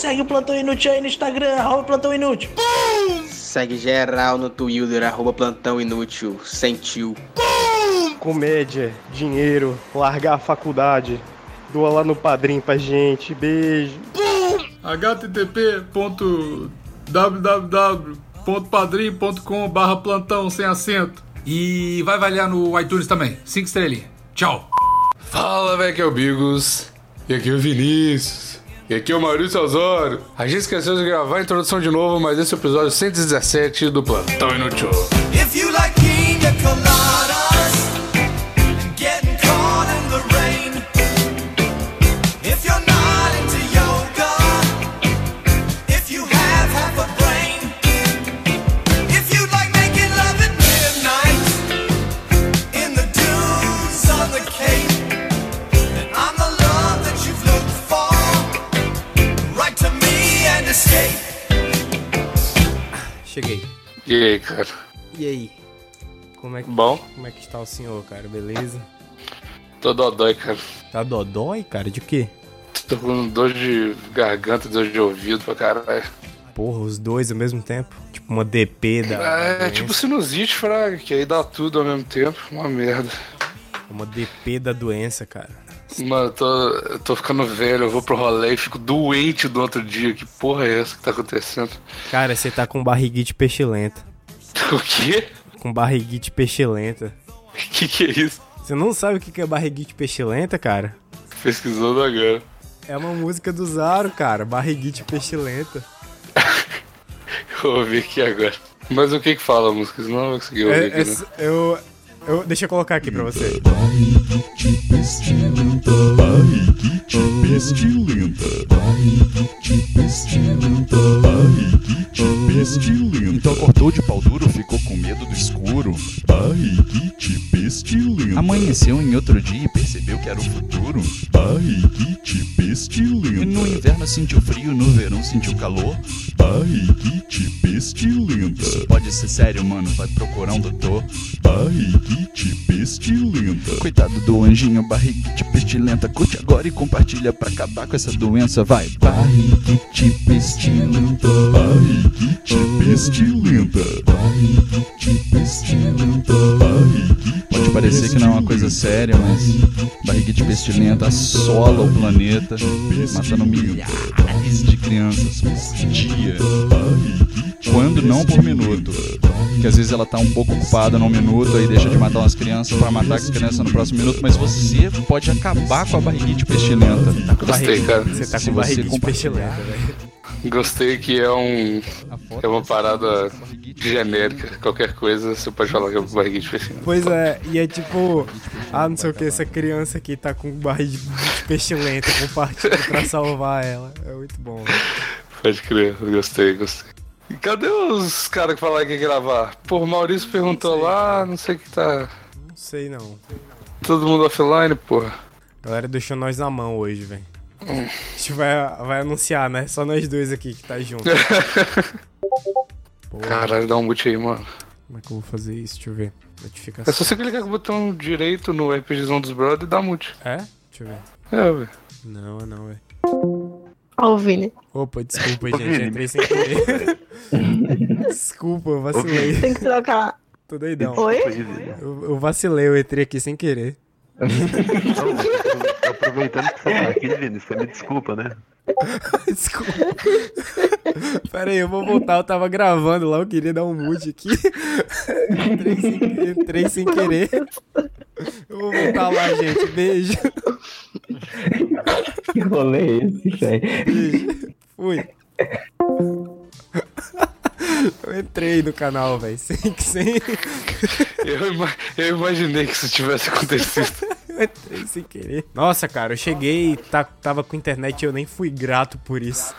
segue o Plantão Inútil aí no Instagram, arroba Plantão Inútil. Segue geral no Twitter, arroba Plantão Inútil, sentiu. Comédia, dinheiro, largar a faculdade. Doa lá no padrinho pra gente. Beijo. http.www.padrim.com barra plantão sem acento. E vai avaliar no iTunes também. Cinco estrelinhas. Tchau. Fala, velho, que é o Bigos. E aqui é o Vinícius. E aqui é o Maurício Osório. A gente esqueceu de gravar a introdução de novo, mas esse é o episódio 117 do Plantão Inútil. If you like pina E aí, cara? E aí? Como é que, Bom? como é que está o senhor, cara? Beleza? Tô dodói, cara. Tá dodói, cara? De quê? Tô com dor de garganta, dor de ouvido pra caralho. Porra, os dois ao mesmo tempo? Tipo uma DP da. É, da tipo doença. sinusite, fraga, que aí dá tudo ao mesmo tempo. Uma merda. Uma DP da doença, cara. Mano, eu tô, eu tô ficando velho, eu vou pro rolê e fico doente do outro dia. Que porra é essa que tá acontecendo? Cara, você tá com barriguite pestilenta. O quê? Com barriguite pestilenta. Que que é isso? Você não sabe o que é barriguite pestilenta, cara? Pesquisando agora. É uma música do Zaro, cara. Barriguite pestilenta. Eu vou ouvir aqui agora. Mas o que que fala a música? Senão eu não vou conseguir ouvir É, aqui, é, né? eu, eu. Deixa eu colocar aqui pra você. Barriguite pestilenta, barriguite pestilenta, barriguite pestilenta, barriguite pestilenta. Então acordou de pau duro, ficou com medo do escuro. Barriguite pestilenta. Amanheceu em outro dia e percebeu que era o futuro. Barriguite pestilenta. E no inverno sentiu frio, no verão sentiu calor. Barriguite pestilenta. Isso pode ser sério, mano, vai procurar um doutor. Barriguite pestilenta. Cuidado do anjinho, barriguite pestilenta. Curte agora e compartilha pra acabar com essa doença, vai. Barriguite pestilenta. Barriguite pestilenta. Barriguite pestilenta. Pode parecer que não é uma coisa séria, mas barriguite pestilenta assola o planeta, matando milhares de crianças por dia. Quando não por minuto. Que às vezes ela tá um pouco ocupada num minuto e deixa de matar umas crianças pra matar as crianças no próximo minuto, mas você pode acabar com a barriguite pestilenta. Gostei, cara. Você tá Se com você barriguite pestilenta, velho. Gostei que é um. É uma parada barriguite genérica. Qualquer coisa você pode falar que é barriguite pestilenta. Pois é, e é tipo, ah, não sei o que, essa criança aqui tá com barriguite pestilenta, compartilha pra salvar ela. É muito bom. velho. Pode crer, gostei, gostei. E cadê os caras que falaram que ia gravar? Pô, o Maurício perguntou lá, não sei o que tá. Não sei não. Todo mundo offline, porra. A galera deixou nós na mão hoje, velho. A gente vai, vai anunciar, né? Só nós dois aqui que tá junto. Porra, Caralho, dá um boot aí, mano. como é que eu vou fazer isso? Deixa eu ver. É Notificação. só você clicar com o botão direito no RPGzão dos brothers e dar mute. É? Deixa eu ver. É, velho. Não, não, velho. Ó, o Vini. Opa, desculpa, gente. Entrei sem querer. desculpa, eu vacilei. Tem que trocar. Tô doidão. Oi? Eu, eu vacilei, eu entrei aqui sem querer. Aproveitando que você tá aqui, Vini, você me desculpa, né? Desculpa. Pera aí, eu vou voltar. Eu tava gravando lá, eu queria dar um mute aqui. entrei, sem, entrei sem querer. Eu vou voltar lá, gente. Beijo. Que rolê é esse, velho? Beijo. Fui. Eu entrei no canal, velho. Sem, sem. Eu, ima- eu imaginei que isso tivesse acontecido. Eu entrei sem querer. Nossa, cara, eu cheguei, tá, tava com internet e eu nem fui grato por isso.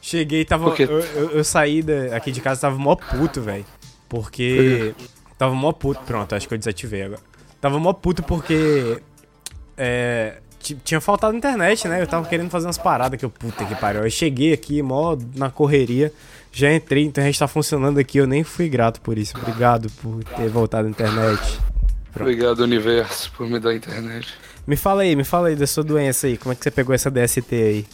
Cheguei, tava. Eu, eu, eu saí da- aqui de casa, tava mó puto, velho. Porque. Tava mó puto. Pronto, acho que eu desativei agora. Tava mó puto porque. É. ti- Tinha faltado internet, né? Eu tava querendo fazer umas paradas que eu, puta que pariu. Eu cheguei aqui, mó na correria. Já entrei, então a gente tá funcionando aqui. Eu nem fui grato por isso. Obrigado por ter voltado a internet. Obrigado, universo, por me dar internet. Me fala aí, me fala aí da sua doença aí. Como é que você pegou essa DST aí?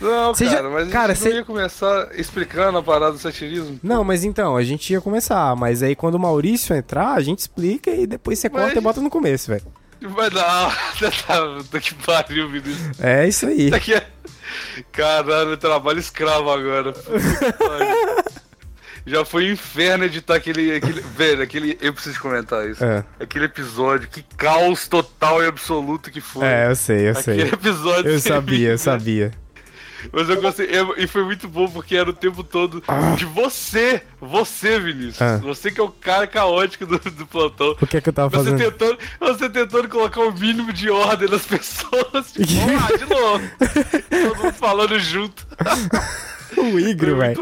Não, Você já- cara, mas cara, a gente não você- ia começar explicando a parada do satirismo. Não, mas então, a gente ia começar, mas aí quando o Maurício entrar, a gente explica e depois você corta Mas- e bota no começo, velho. Mas não, tá, puta que pariu, Vinícius. É isso aí. Isso aqui é... Caralho, trabalho escravo agora. Já foi um inferno editar aquele, aquele. Velho, aquele. Eu preciso comentar isso. É. Aquele episódio, que caos total e absoluto que foi. É, eu sei, eu sei. Aquele episódio. Eu sabia, eu sabia. Mas eu gostei. eu- E foi muito bom porque era o tempo todo de você. Você, Vinícius. Ah. Você que é o cara caótico do, do plantão. O que é que eu tava Você fazendo? tentando, você tentando colocar o mínimo de ordem nas pessoas. Tipo, lá, de novo. Todo mundo falando junto. O Igro, velho.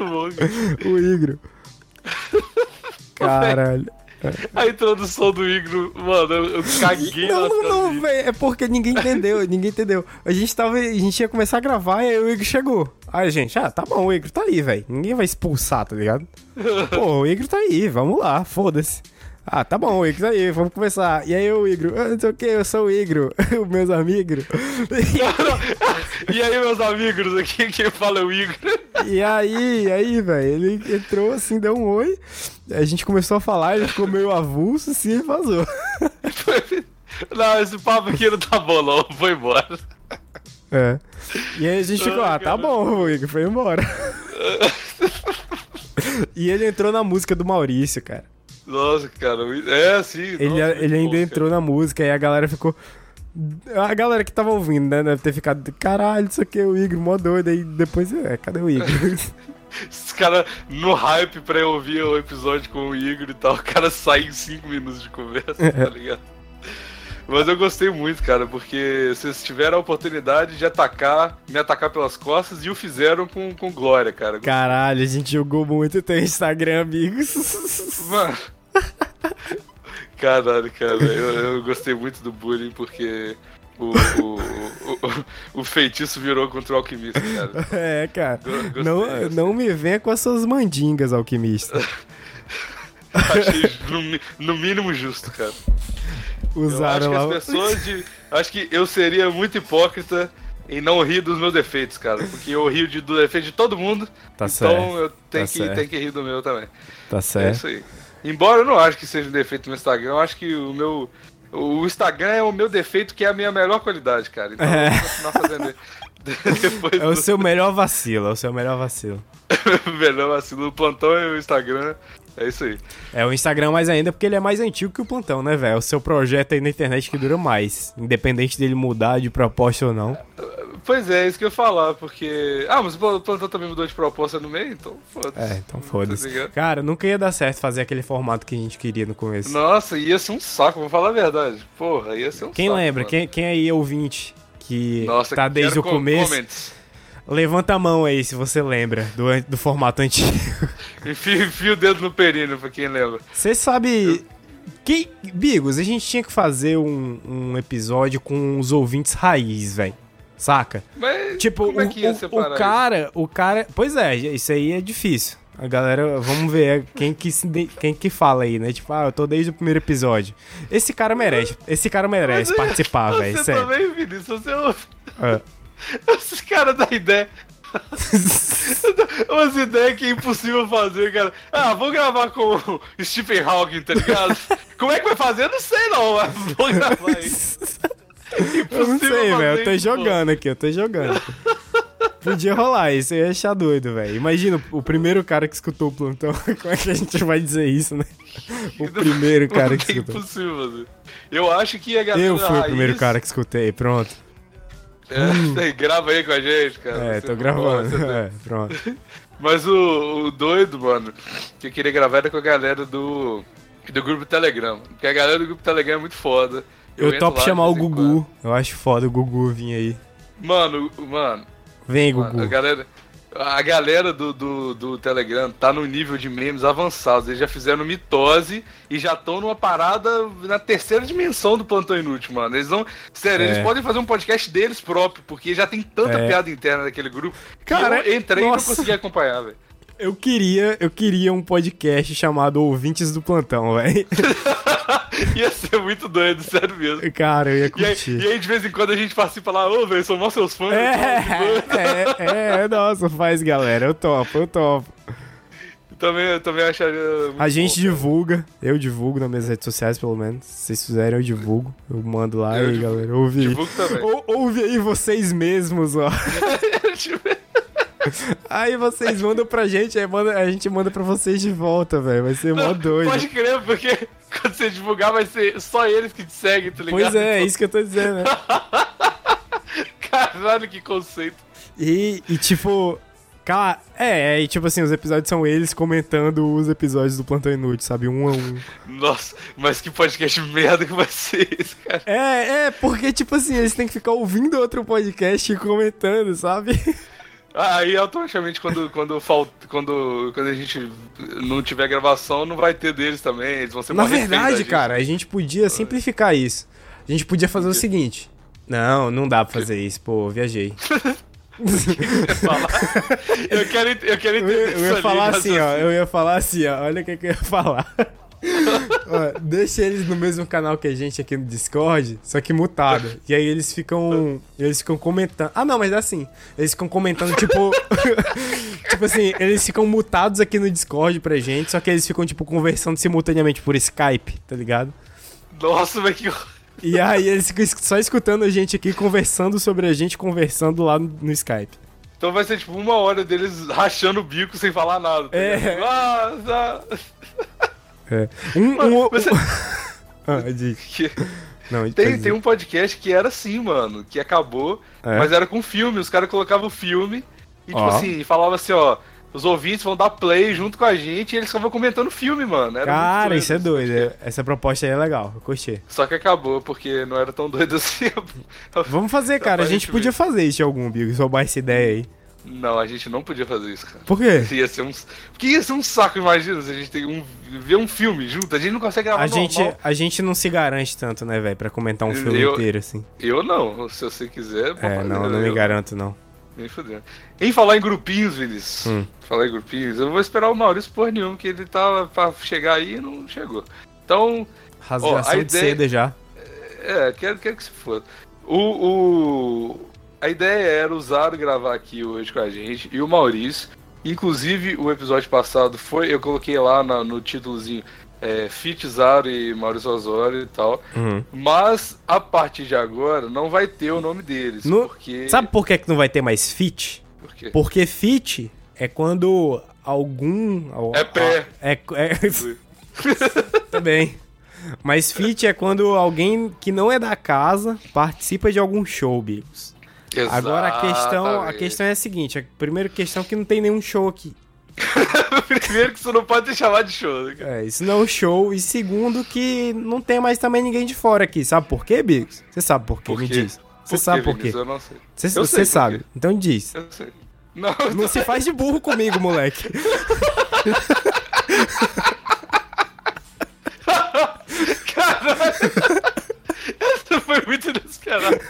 O Igro. Caralho. A introdução do Igro, mano, eu, caguei Não, não, velho. É porque ninguém entendeu, ninguém entendeu. A gente tava. A gente ia começar a gravar e aí o Igor chegou. Aí gente, ah, tá bom, o Igor tá aí, velho. Ninguém vai expulsar, tá ligado? Pô, o Igor tá aí, vamos lá, foda-se. Ah, tá bom, o Igor tá aí, vamos começar. E aí o Igor, ah, não sei o que, eu sou o Igor, os meus amigos. E aí, meus amigos, aqui quem fala é o Igor. E aí, aí, velho, ele entrou assim, deu um oi. A gente começou a falar, ele ficou meio avulso assim e vazou. Não, esse papo aqui não tá bom, não. Foi embora. É. E aí a gente ficou, ah, tá bom, o Igor foi embora. e ele entrou na música do Maurício, cara. Nossa, cara, é assim. Ele, nossa, ele ainda bom, entrou na música e a galera ficou. A galera que tava ouvindo, né? Deve ter ficado, caralho, isso aqui é o Igor, mó doido. Aí depois, é, cadê o Igor? Os caras no hype pra eu ouvir o episódio com o Igor e tal, o cara sai em 5 minutos de conversa, tá ligado? Mas eu gostei muito, cara, porque vocês tiveram a oportunidade de atacar, me atacar pelas costas e o fizeram com, com glória, cara. Caralho, a gente jogou muito teu Instagram, amigos. Mano. Caralho, cara, eu, eu gostei muito do bullying porque o, o, o, o feitiço virou contra o alquimista, cara. É, cara. Go- gostei, não, gostei. não me venha com as suas mandingas, alquimista. Achei no, no mínimo justo, cara. Usaram eu acho que as pessoas de. Acho que eu seria muito hipócrita em não rir dos meus defeitos, cara. Porque eu rio de, do defeito de todo mundo. Tá então certo, eu tenho, tá que, certo. tenho que rir do meu também. Tá É certo. isso aí. Embora eu não acho que seja um defeito no Instagram, eu acho que o meu. O Instagram é o meu defeito, que é a minha melhor qualidade, cara. Então É. eu vou continuar fazendo. Depois É o do seu melhor vacilo, é o seu melhor vacilo. melhor vacilo do plantão e o Instagram. É isso aí. É o Instagram mais ainda porque ele é mais antigo que o plantão, né, velho? É o seu projeto aí na internet que dura mais. Independente dele mudar de proposta ou não. Pois é, isso que eu ia falar, porque. Ah, mas o plantão também mudou de proposta no meio, então foda-se. É, então Tá foda-se. ligado? Cara, nunca ia dar certo fazer aquele formato que a gente queria no começo. Nossa, ia ser um saco, vou falar a verdade. Porra, ia ser um Quem saco. lembra? mano. Quem, quem aí é ouvinte que Nossa, tá desde o com- começo? comments. Levanta a mão aí se você lembra do, do formato antigo. Enfia, enfia o dedo no períneo, pra quem lembra. Você sabe. Que, Bigos, a gente tinha que fazer um, um episódio com os ouvintes raiz, velho. Saca? Mas Tipo, como é o, que ia o- separar o isso? cara, o cara. Pois é, isso aí é difícil. A galera, vamos ver quem que, se, quem que fala aí, né? Tipo, ah, eu tô desde o primeiro episódio. Esse cara merece, esse cara merece Mas, participar, velho, Você sério. também, Vinícius, você ouve. É. Esses caras da ideia. Umas ideias que é impossível fazer, cara. Ah, vou gravar com o Stephen Hawking, tá ligado? Como é que vai fazer? Eu não sei não, mas vou gravar aí. Eu não sei, velho. Eu tô isso, pô. jogando aqui, eu tô jogando. Podia rolar isso, eu ia achar doido, velho. Imagina o primeiro cara que escutou o plantão. Como é que a gente vai dizer isso, né? O primeiro cara que É escutou. impossível fazer. Eu acho que a galera Eu fui o primeiro cara que escutei, pronto. É, grava aí com a gente, cara. É, tô gravando. pode, É, pronto. Mas o, o doido, mano, que eu queria gravar era com a galera do, do grupo Telegram. Porque a galera do grupo Telegram é muito foda. Eu, entro topo chamar o Gugu. Eu acho foda o Gugu vir aí. quando. Mano, mano, Vem, mano, Gugu. a galera, a galera do, do, do Telegram tá no nível de memes avançados. Eles já fizeram mitose e já estão numa parada na terceira dimensão do Plantão Inútil, mano. Eles não. Sério, É. eles podem fazer um podcast deles próprio, porque já tem tanta É. piada interna naquele grupo. Cara, eu entrei e nossa. não consegui acompanhar, velho. Eu queria, eu queria um podcast chamado Ouvintes do Plantão, velho. Ia ser ser muito doido, sério mesmo. Cara, eu ia E aí, curtir. e aí, de vez em quando, a gente participa lá, ô, velho, sou mó seus fãs. É, é, é, nossa, faz, galera. Eu topo, eu topo. Também, eu também acharia. A gente bom, divulga, eu divulgo nas minhas redes sociais, pelo menos. Se vocês fizerem, eu divulgo. Eu mando lá Eu aí, divulgo- galera. Ouve aí. divulgo também. Ou- ouve aí vocês mesmos, ó. aí vocês mandam pra gente, aí manda- a gente manda pra vocês de volta, velho. Vai ser mó doido. Pode crer, porque quando você divulgar vai ser só eles que te seguem, tá ligado? Pois é, é isso que eu tô dizendo, né? Caralho, que conceito. E, e tipo. Cara, é, é, e tipo assim, os episódios são eles comentando os episódios do Plantão Inútil, sabe? Um a um. Nossa, mas que podcast merda que vai ser esse, cara. É, é, porque, tipo assim, eles têm que ficar ouvindo outro podcast e comentando, sabe? Aí automaticamente quando, quando, falta, quando, quando a gente não tiver gravação, não vai ter deles também. Eles vão ser Na verdade, cara, a gente podia simplificar isso. A gente podia fazer o seguinte. Não, não dá pra fazer isso, pô, viajei. Eu quero, eu quero Eu, entender ia- eu ia falar assim, ó. raciocínio. Eu ia falar assim, ó. Olha o que, que eu ia falar. Ó, deixa eles no mesmo canal que a gente aqui no Discord, só que mutado. E aí eles ficam. Eles ficam comentando. Ah, não, mas é assim. Eles ficam comentando, tipo. tipo assim, eles ficam mutados aqui no Discord pra gente, só que eles ficam, tipo, conversando simultaneamente por Skype, tá ligado? Nossa, mas que. E aí eles ficam só escutando a gente aqui, conversando sobre a gente, conversando lá no, no Skype. Então vai ser tipo uma hora deles rachando o bico sem falar nada. Tá É. ligado? É. Um. um, Você- um... ah. Que- Não, Tem, tem um podcast que era assim, mano, que acabou, É? mas era com filme. Os caras colocavam o filme e, tipo Ó. assim, falava assim, ó. Os ouvintes vão dar play junto com a gente e eles ficavam comentando o filme, mano. Era Cara, isso é doido. podcast. Essa proposta aí é legal, eu curti. Só que acabou, porque não era tão doido assim. Vamos fazer, cara. A gente podia fazer isso de algum, Bigo, roubar essa ideia aí. Não, a gente não podia fazer isso, cara. Por quê? Ia ser um... Porque ia ser um saco, imagina, se a gente tem um... ver um filme junto. A gente não consegue gravar A gente, normal. a gente não se garante tanto, né, velho, pra comentar um filme Eu- inteiro, assim. Eu não, se você quiser. É, fazer, não, não eu- me garanto, não. Nem fudendo. Em falar em grupinhos, Vinícius. Hum. Falar em grupinhos, eu vou esperar o Maurício por nenhum, que ele tava pra chegar aí e não chegou. Então. Rasgação ó, a de ideia- seda já. É, quero, quero que se foda. O, o- A ideia era o Zaro gravar aqui hoje com a gente e o Maurício. Inclusive, o episódio passado foi. Eu coloquei lá na- no títulozinho é, Fit Zaro e Maurício Osório e tal. Uhum. Mas a partir de agora não vai ter o nome deles. No- Porque. Sabe por que, que não vai ter mais fit? Por quê? Porque fit é quando algum. É pé. É, é... Também. Mas fit é quando alguém que não é da casa participa de algum show, Bigos. Agora a questão, a questão é a seguinte: a primeira questão é que não tem nenhum show aqui. Primeiro que você não pode te chamar de show, né, cara? É, isso não é um show. E segundo, que não tem mais também ninguém de fora aqui. Sabe por quê, Bigos? Você sabe por quê? Por Me quê? diz. Você sabe por quê? Vinícius? Eu não sei. Você Eu sei você por sabe. quê. Então diz. Eu sei. Não, Não se faz de burro comigo, moleque. Essa foi muito inesperada.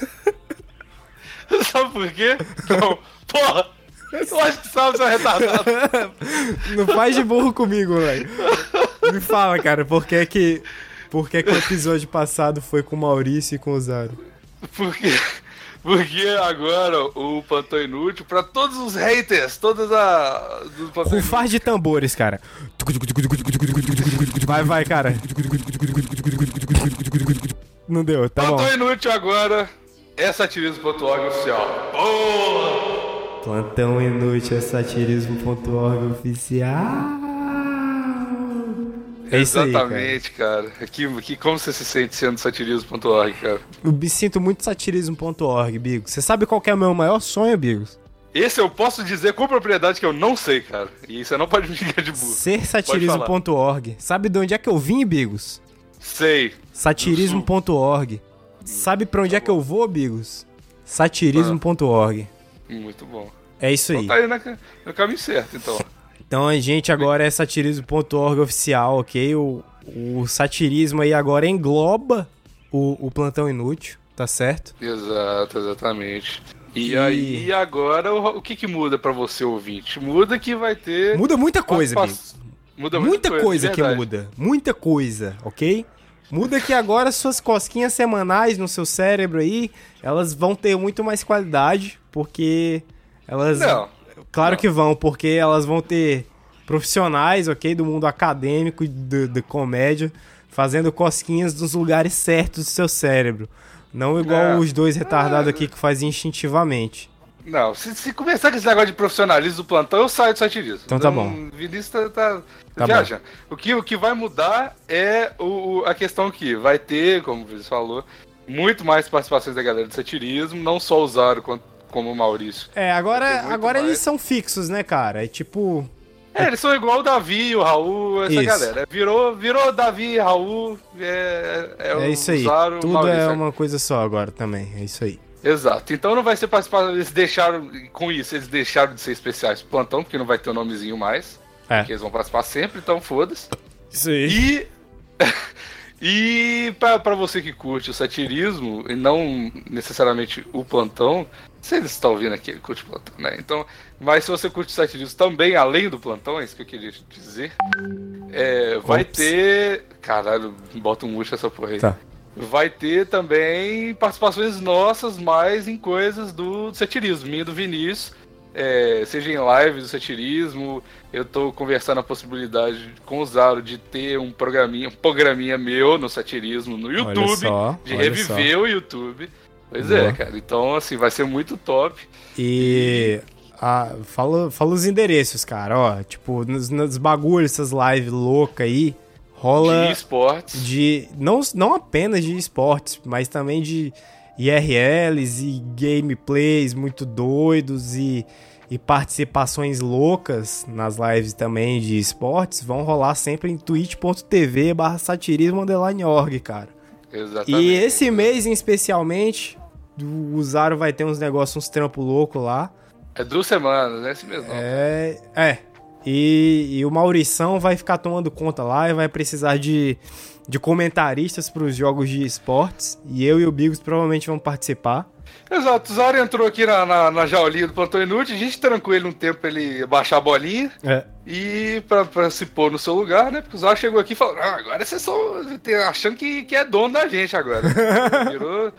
Sabe por quê? Não. Porra! Eu acho que sabe, seu retardado. Não faz de burro comigo, moleque. Me fala, cara, por que que, por que que o episódio passado foi com o Maurício e com o Zaro? Porque, porque agora o Plantão Inútil, pra todos os haters, todas a. Rufar de tambores, cara. Vai, vai, cara. Não deu, tá bom. Plantão Inútil agora é satirismo.org oficial. Porra! Plantão Inútil é satirismo.org oficial. É isso aí, cara. Exatamente, cara. Que, que, como você se sente sendo satirismo.org, cara? Eu me sinto muito satirismo.org, Bigo. Você sabe qual que é o meu maior sonho, Bigos? Esse eu posso dizer com propriedade que eu não sei, cara. E você não pode me ligar de burro. Ser satirismo.org. Sabe de onde é que eu vim, Bigos? Sei. Satirismo.org. Sabe pra onde é que eu vou, Bigos? Satirismo.org. Muito bom. É isso aí. Então tá aí no caminho certo, então. Então a gente agora é satirismo.org oficial, ok? O, o satirismo aí agora engloba o, o plantão inútil, tá certo? Exato, exatamente. E, E- aí, agora, o, o que que muda pra você, ouvinte? Muda que vai ter... Muda muita coisa, Bigo. Muda Muita muita, coisa de que muda. Muita coisa, ok? Muda que agora suas cosquinhas semanais no seu cérebro aí, elas vão ter muito mais qualidade, porque elas. Não. Claro que vão, porque elas vão ter profissionais, ok, do mundo acadêmico e comédia, fazendo cosquinhas nos lugares certos do seu cérebro. Não igual É. os dois retardados aqui que fazem instintivamente. Não, se, se começar com esse negócio de profissionalismo do plantão, eu saio do satirismo. Então tá bom. Vinícius tá, tá, Tá viajando. O que, o que vai mudar é o, o- a questão que vai ter, como o Vinícius falou, muito mais participações da galera do satirismo, não só o Zaro quanto, como o Maurício. É, agora, agora mais. eles são fixos, né, cara? É tipo. É, eles são igual o Davi, o Raul, essa Isso. galera. Virou, virou Davi e Raul, é, é, É, o isso aí. Zaro, Tudo Maurício. é uma coisa só agora também. É isso aí. Exato. Então não vai ser participação. Eles deixaram. Com isso, eles deixaram de ser especiais plantão, porque não vai ter o nomezinho mais. É. Porque eles vão participar sempre, então foda-se. Isso aí. E. e pra, pra você que curte o satirismo, e não necessariamente o plantão, se eles estão ouvindo aqui, ele curte o plantão, né? Então, mas se você curte o satirismo também, além do plantão, é isso que eu queria te dizer. é, vai ter. Caralho, bota um murcho essa porra aí. Tá. Vai ter também participações nossas mais em coisas do satirismo, minha e do Vinícius. é, seja em live do satirismo, eu tô conversando a possibilidade com o Zaro de ter um programinha, um programinha meu no satirismo no YouTube, só, de reviver o YouTube. Pois Boa. é, cara. Então, assim, vai ser muito top. E. ah, fala, fala os endereços, cara. Ó, tipo, nos, nos bagulhos, essas lives loucas aí, rola. De esportes. de não, não apenas de esportes, mas também de IRLs e gameplays muito doidos e, e participações loucas nas lives também de esportes vão rolar sempre em twitch.tv barra satirismo org, cara. Exatamente. E esse mês, em especialmente, o Zaro vai ter uns negócios, uns trampos loucos lá. É duas semanas, né? Esse mesmo. É. É. E, e o Maurição vai ficar tomando conta lá e vai precisar de, de comentaristas para os jogos de esportes. E eu e o Bigos provavelmente vão participar. Exato, o Zaro entrou aqui na, na, na jaulinha do Plantão Inútil, a gente trancou ele um tempo pra ele baixar a bolinha É. e pra, pra se pôr no seu lugar, né? Porque o Zaro chegou aqui e falou: ah, agora vocês tem- achando que, que é dono da gente agora. Virou.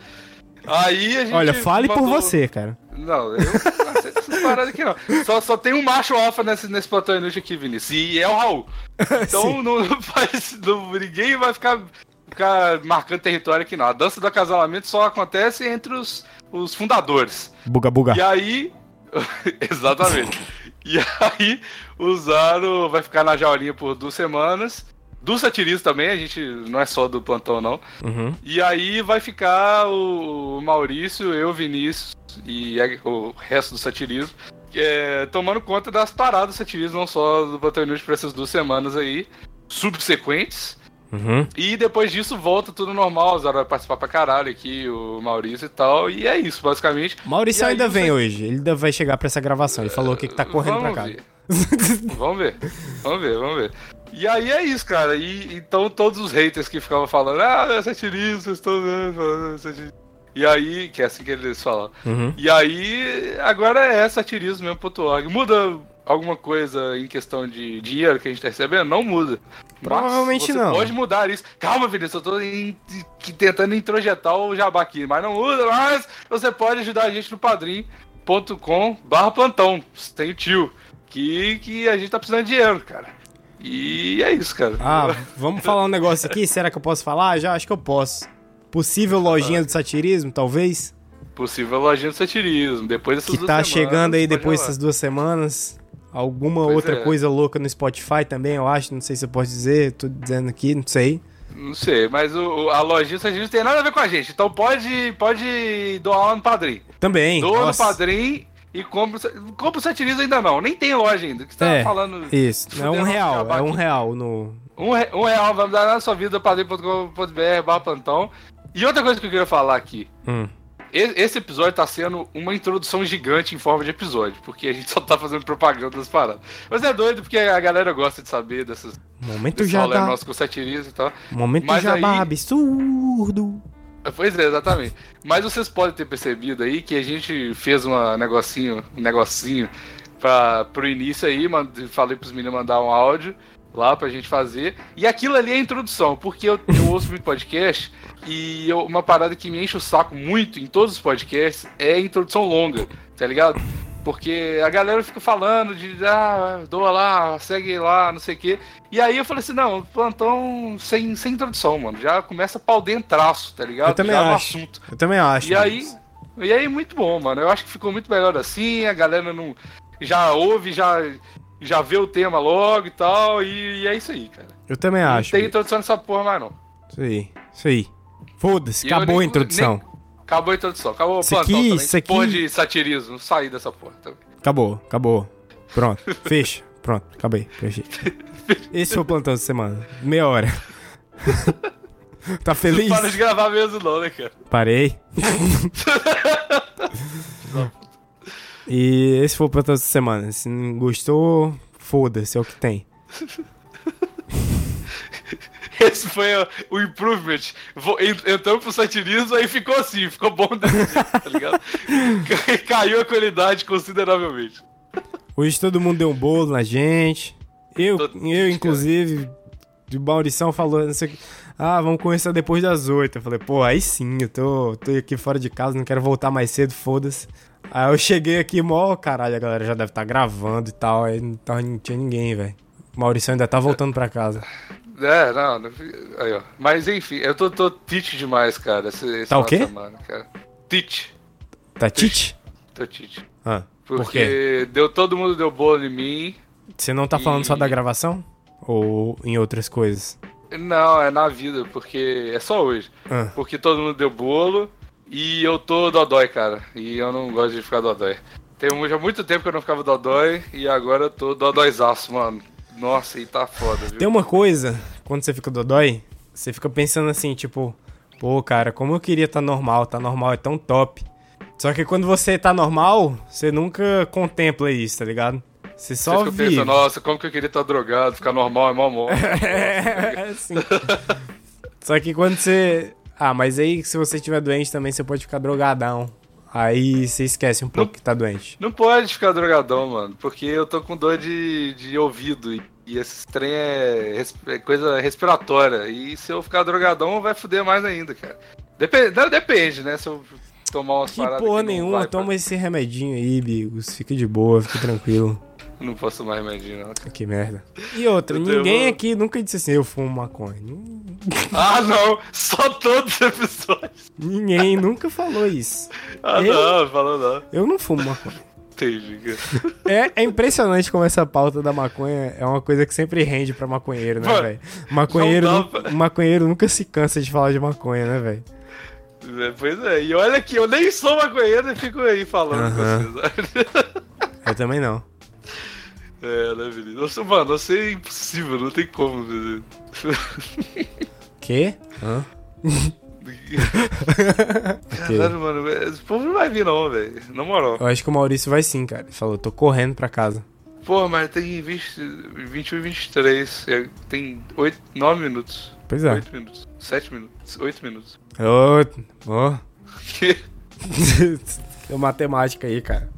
Aí a gente. Olha, fale por mandou- você, cara. Não, eu não aceito essas paradas aqui não. Só, só tem um macho alfa nesse, nesse Plantão Inútil aqui, Vinícius, e é o Raul. Então não faz. Não, ninguém vai ficar, ficar marcando território aqui, não. A dança do acasalamento só acontece entre os, os fundadores. Buga, buga. E aí. Exatamente. E aí, o Zaro vai ficar na jaulinha por duas semanas. Do satirismo também, a gente não é só do plantão, não. Uhum. E aí vai ficar o Maurício, eu, Vinícius e o resto do satirismo é, tomando conta das paradas do satirismo, não só do Plantão Inútil para essas duas semanas aí, subsequentes. Uhum. E depois disso volta tudo normal, o Zara vai participar pra caralho aqui, o Maurício e tal. E é isso, basicamente. Maurício aí ainda vem sa- hoje. Ele ainda vai chegar pra essa gravação. Ele falou que tá correndo pra cá. ver. vamos ver, vamos ver, vamos ver. E aí é isso, cara. E então todos os haters que ficavam falando, ah, é satirismo, vocês estão vendo, falando satirismo. E aí, que é assim que eles falam. Uhum. E aí, agora é satirismo mesmo.org. Muda alguma coisa em questão de dinheiro que a gente tá recebendo? Não muda. Provavelmente não. pode mudar isso. Calma, Vinícius, eu tô que- tentando introjetar o jabá aqui, mas não muda, mas você pode ajudar a gente no padrim.com barra plantão. Tem o tio. Que, que a gente tá precisando de dinheiro, cara. E é isso, cara. Ah, vamos falar um negócio aqui? Será que eu posso falar? Já acho que eu posso. Possível lojinha do satirismo, talvez? Possível lojinha do satirismo. Depois dessas Que duas tá semanas, chegando aí depois dessas duas semanas. Alguma Pois outra é. coisa louca no Spotify também, eu acho. Não sei se eu posso dizer. Tô dizendo aqui, não sei. Não sei, mas o, a lojinha do satirismo não tem nada a ver com a gente. Então pode, pode doar lá no Padrim. Também. Doa no nossa. Padrim e compra, compra o satirismo ainda não. Nem tem loja ainda. Que você tá É, falando. isso. É um real. É um real no... Um, um real, vamos dar na sua vida, padrim.com.br, barra plantão. E outra coisa que eu queria falar aqui. Hum. Esse episódio tá sendo uma introdução gigante em forma de episódio, porque a gente só tá fazendo propaganda das paradas. Mas é doido porque a galera gosta de saber dessas. Momento já dá. nosso com satirismo e tal. Momento Mas jabá aí- absurdo. Pois é, exatamente. Mas vocês podem ter percebido aí que a gente fez uma negocinho, um negocinho pra, pro início aí, falei pros meninos mandar um áudio. lá pra gente fazer. E aquilo ali é a introdução, porque eu, eu ouço muito podcast e eu- uma parada que me enche o saco muito em todos os podcasts é a introdução longa, tá ligado? Porque a galera fica falando de, ah, doa lá, segue lá, não sei o quê. E aí eu falei assim, não, plantão sem, sem introdução, mano. Já começa pau dentraço, tá ligado? Eu também Já acho. assunto. Eu também acho. E aí, e aí, muito bom, mano. Eu acho que ficou muito melhor assim. A galera não já ouve, já, já vê o tema logo e tal. E, e é isso aí, cara. Eu também Não acho. tem Bigos. introdução nessa porra mais, não. Isso aí. Isso aí. Foda-se, acabou nem- a introdução. nem- Acabou a introdução. Acabou o plantão aqui- também. aqui- Porra de satirismo. Saí dessa porra também. Acabou, acabou. Pronto, fecha. Pronto, acabei. Fechei. Esse foi o plantão de semana. Meia hora. tá feliz? Não para de gravar mesmo, não, né, cara? Parei. e esse foi o plantão de semana. Se não gostou, foda-se, é o que tem. Esse foi o, o improvement. Entramos pro satirismo, aí ficou assim, ficou bom desse jeito, tá ligado? Caiu a qualidade consideravelmente. Hoje todo mundo deu um bolo na gente. Eu, eu inclusive, de Maurição falou, não sei o que. Ah, vamos conversar depois das oito. Eu falei, pô, aí sim, eu tô, tô aqui fora de casa, não quero voltar mais cedo, foda-se. Aí eu cheguei aqui, mó caralho, a galera já deve estar gravando e tal, aí não, não tinha ninguém, velho. Maurição ainda tá voltando pra casa. É, não, não aí, ó. Mas enfim, eu tô, tô tite demais, cara, esse, esse Tá o quê? semana, cara. Tite. Tá Tite? Tô tite. Ah, Porque por quê? deu, todo mundo deu bolo em mim. Você não tá falando só da gravação? Ou em outras coisas? Não, é na vida, porque é só hoje. Ah. Porque todo mundo deu bolo e eu tô dodói, cara. E eu não gosto de ficar dodói. Tem já muito tempo que eu não ficava dodói e agora eu tô dodóizaço, mano. Nossa, e tá foda, viu? Tem uma coisa, quando você fica dodói, você fica pensando assim, tipo, pô, cara, como eu queria tá normal, tá normal é tão top. Só que quando você tá normal, você nunca contempla isso, tá ligado? Você Você só fica vive. pensando, nossa, como que eu queria estar drogado, ficar normal é mó mó. É, sim. Só que quando você. Ah, mas aí se você estiver doente também você pode ficar drogadão. Aí você esquece um pouco que tá doente. Não pode ficar drogadão, mano, porque eu tô com dor de, de ouvido e, esse trem é, res- é coisa respiratória. E se eu ficar drogadão, vai fuder mais ainda, cara. Depende, não, depende né? Se eu tomar umas Que paradas. porra que não nenhuma, vai pra- toma esse remedinho aí, Bigos. Fica de boa, fica tranquilo. Não posso remedinho, não. cara. Que merda. E outra, Eu tenho- ninguém aqui nunca disse assim, eu fumo maconha. Ah, não! Só todos os episódios. Ninguém nunca falou isso. Ah, Eu- não, falou não. Eu não fumo maconha. É, é impressionante como essa pauta da maconha é uma coisa que sempre rende pra maconheiro, né, velho? Maconheiro, pra- maconheiro nunca se cansa de falar de maconha, né, velho? É, Pois é, e olha aqui, eu nem sou maconheiro e fico aí falando Aham. com vocês. Eu também não. É, né, menino? Nossa, mano, você é impossível, não tem como, velho. Quê? Hã? Caralho, mano, esse povo não vai vir não, velho. Na moral. Eu acho que o Maurício vai sim, cara. Ele falou, tô correndo pra casa. Pô, mas tem 20, 21 e 23. é, Tem 8, 9 minutos. Pois é. 8 minutos. 7 minutos. 8 minutos. Ô, ó. Deu matemática aí, cara.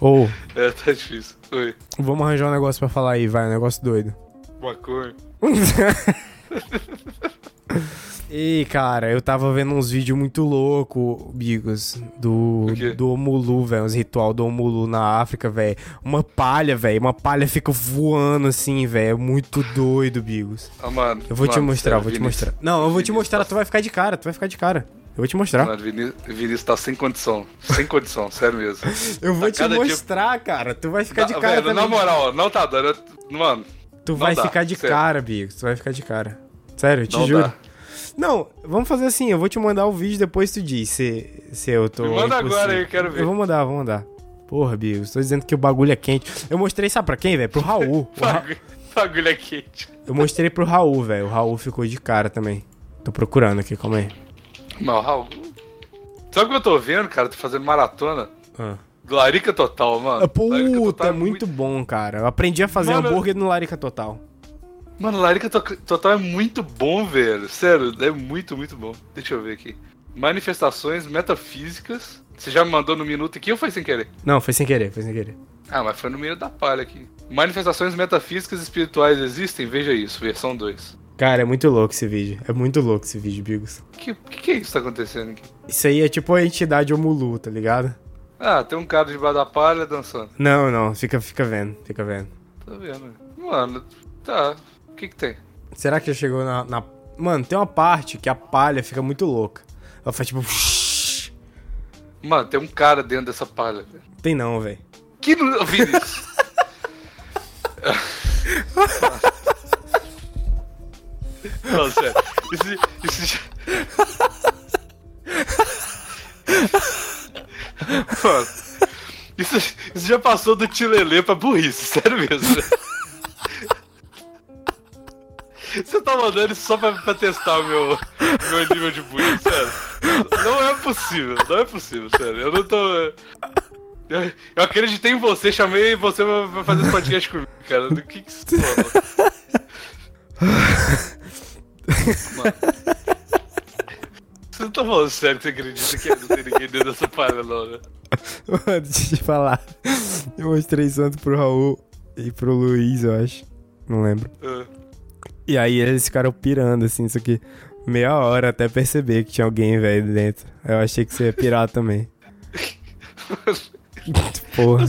Ou, É, tá difícil. Oi. vamos arranjar um negócio pra falar aí, vai, um negócio doido. Maconha. E, cara, eu tava vendo uns vídeos muito loucos, Bigos, do, do Omulu, velho, uns ritual do Omulu na África, velho. Uma palha, velho, uma palha fica voando assim, velho, é muito doido, Bigos. Ah, mano. Eu vou te mano, mostrar, sério, eu vou te mostrar. Não, eu vou te mostrar, tu vai ficar de cara, tu vai ficar de cara. Eu vou te mostrar. Mano, Vinícius, tá sem condição. Sem condição, sério mesmo. Eu vou Tá te cada dia- mostrar, cara, tu vai ficar de Não, cara velho, também. Na moral, não tá dando. Mano. Tu vai dá, ficar de sério. cara, Bigos, tu vai ficar de cara. Sério, eu te Não juro. dá. Não, vamos fazer assim, eu vou te mandar o vídeo depois tu diz se, se eu tô. Me manda impossível. agora aí, eu quero ver. Eu vou mandar, vou mandar. Porra, Bigos, tô dizendo que o bagulho é quente. Eu mostrei, sabe pra quem, velho? Pro Raul. O Ra- Bagulho é quente. Eu mostrei pro Raul, velho. O Raul ficou de cara também. Tô procurando aqui, calma aí. Não, Raul. Sabe o que eu tô vendo, cara? Tô fazendo maratona. Ah. Larica Total, mano. Larica Puta, Total é muito bom, cara. Eu aprendi a fazer Mano, hambúrguer no Larica Total. Mano, Larica To- Total é muito bom, velho. Sério, é muito, muito bom. Deixa eu ver aqui. Manifestações metafísicas. Você já me mandou no minuto aqui ou foi sem querer? Não, foi sem querer, foi sem querer. Ah, mas foi no meio da palha aqui. Manifestações metafísicas espirituais existem? Veja isso, versão 2. Cara, é muito louco esse vídeo. É muito louco esse vídeo, Bigos. O que, que, é isso que tá acontecendo aqui? Isso aí é tipo a entidade Omulu, tá ligado? Ah, tem um cara debaixo da palha dançando. Não, não, fica, fica vendo, fica vendo. Tá vendo? Mano, tá. O que que tem? Será que já chegou na, na- Mano, tem uma parte que a palha fica muito louca. Ela faz tipo. Mano, tem um cara dentro dessa palha. velho. Tem não, velho. Que não vi isso? Não, sério. Isso, isso já... Mano, isso, isso já passou do tilelê pra burrice, sério mesmo. Você tá mandando isso só pra, pra testar o meu, meu nível de bullying, sério. Não é possível, não é possível, sério. Eu não tô. Eu, eu acreditei em você, chamei você pra, pra fazer esse podcast comigo, cara. Do que que falou? Mano. Você não tá falando sério que você acredita que não tem ninguém dentro dessa palha, não, né? Mano, deixa eu te falar. Eu mostrei santo pro Raul e pro Luiz, eu acho. Não lembro. Ah. E aí eles ficaram pirando, assim, isso aqui. Meia hora até perceber que tinha alguém, velho, dentro. Eu achei que você ia pirar também. Porra.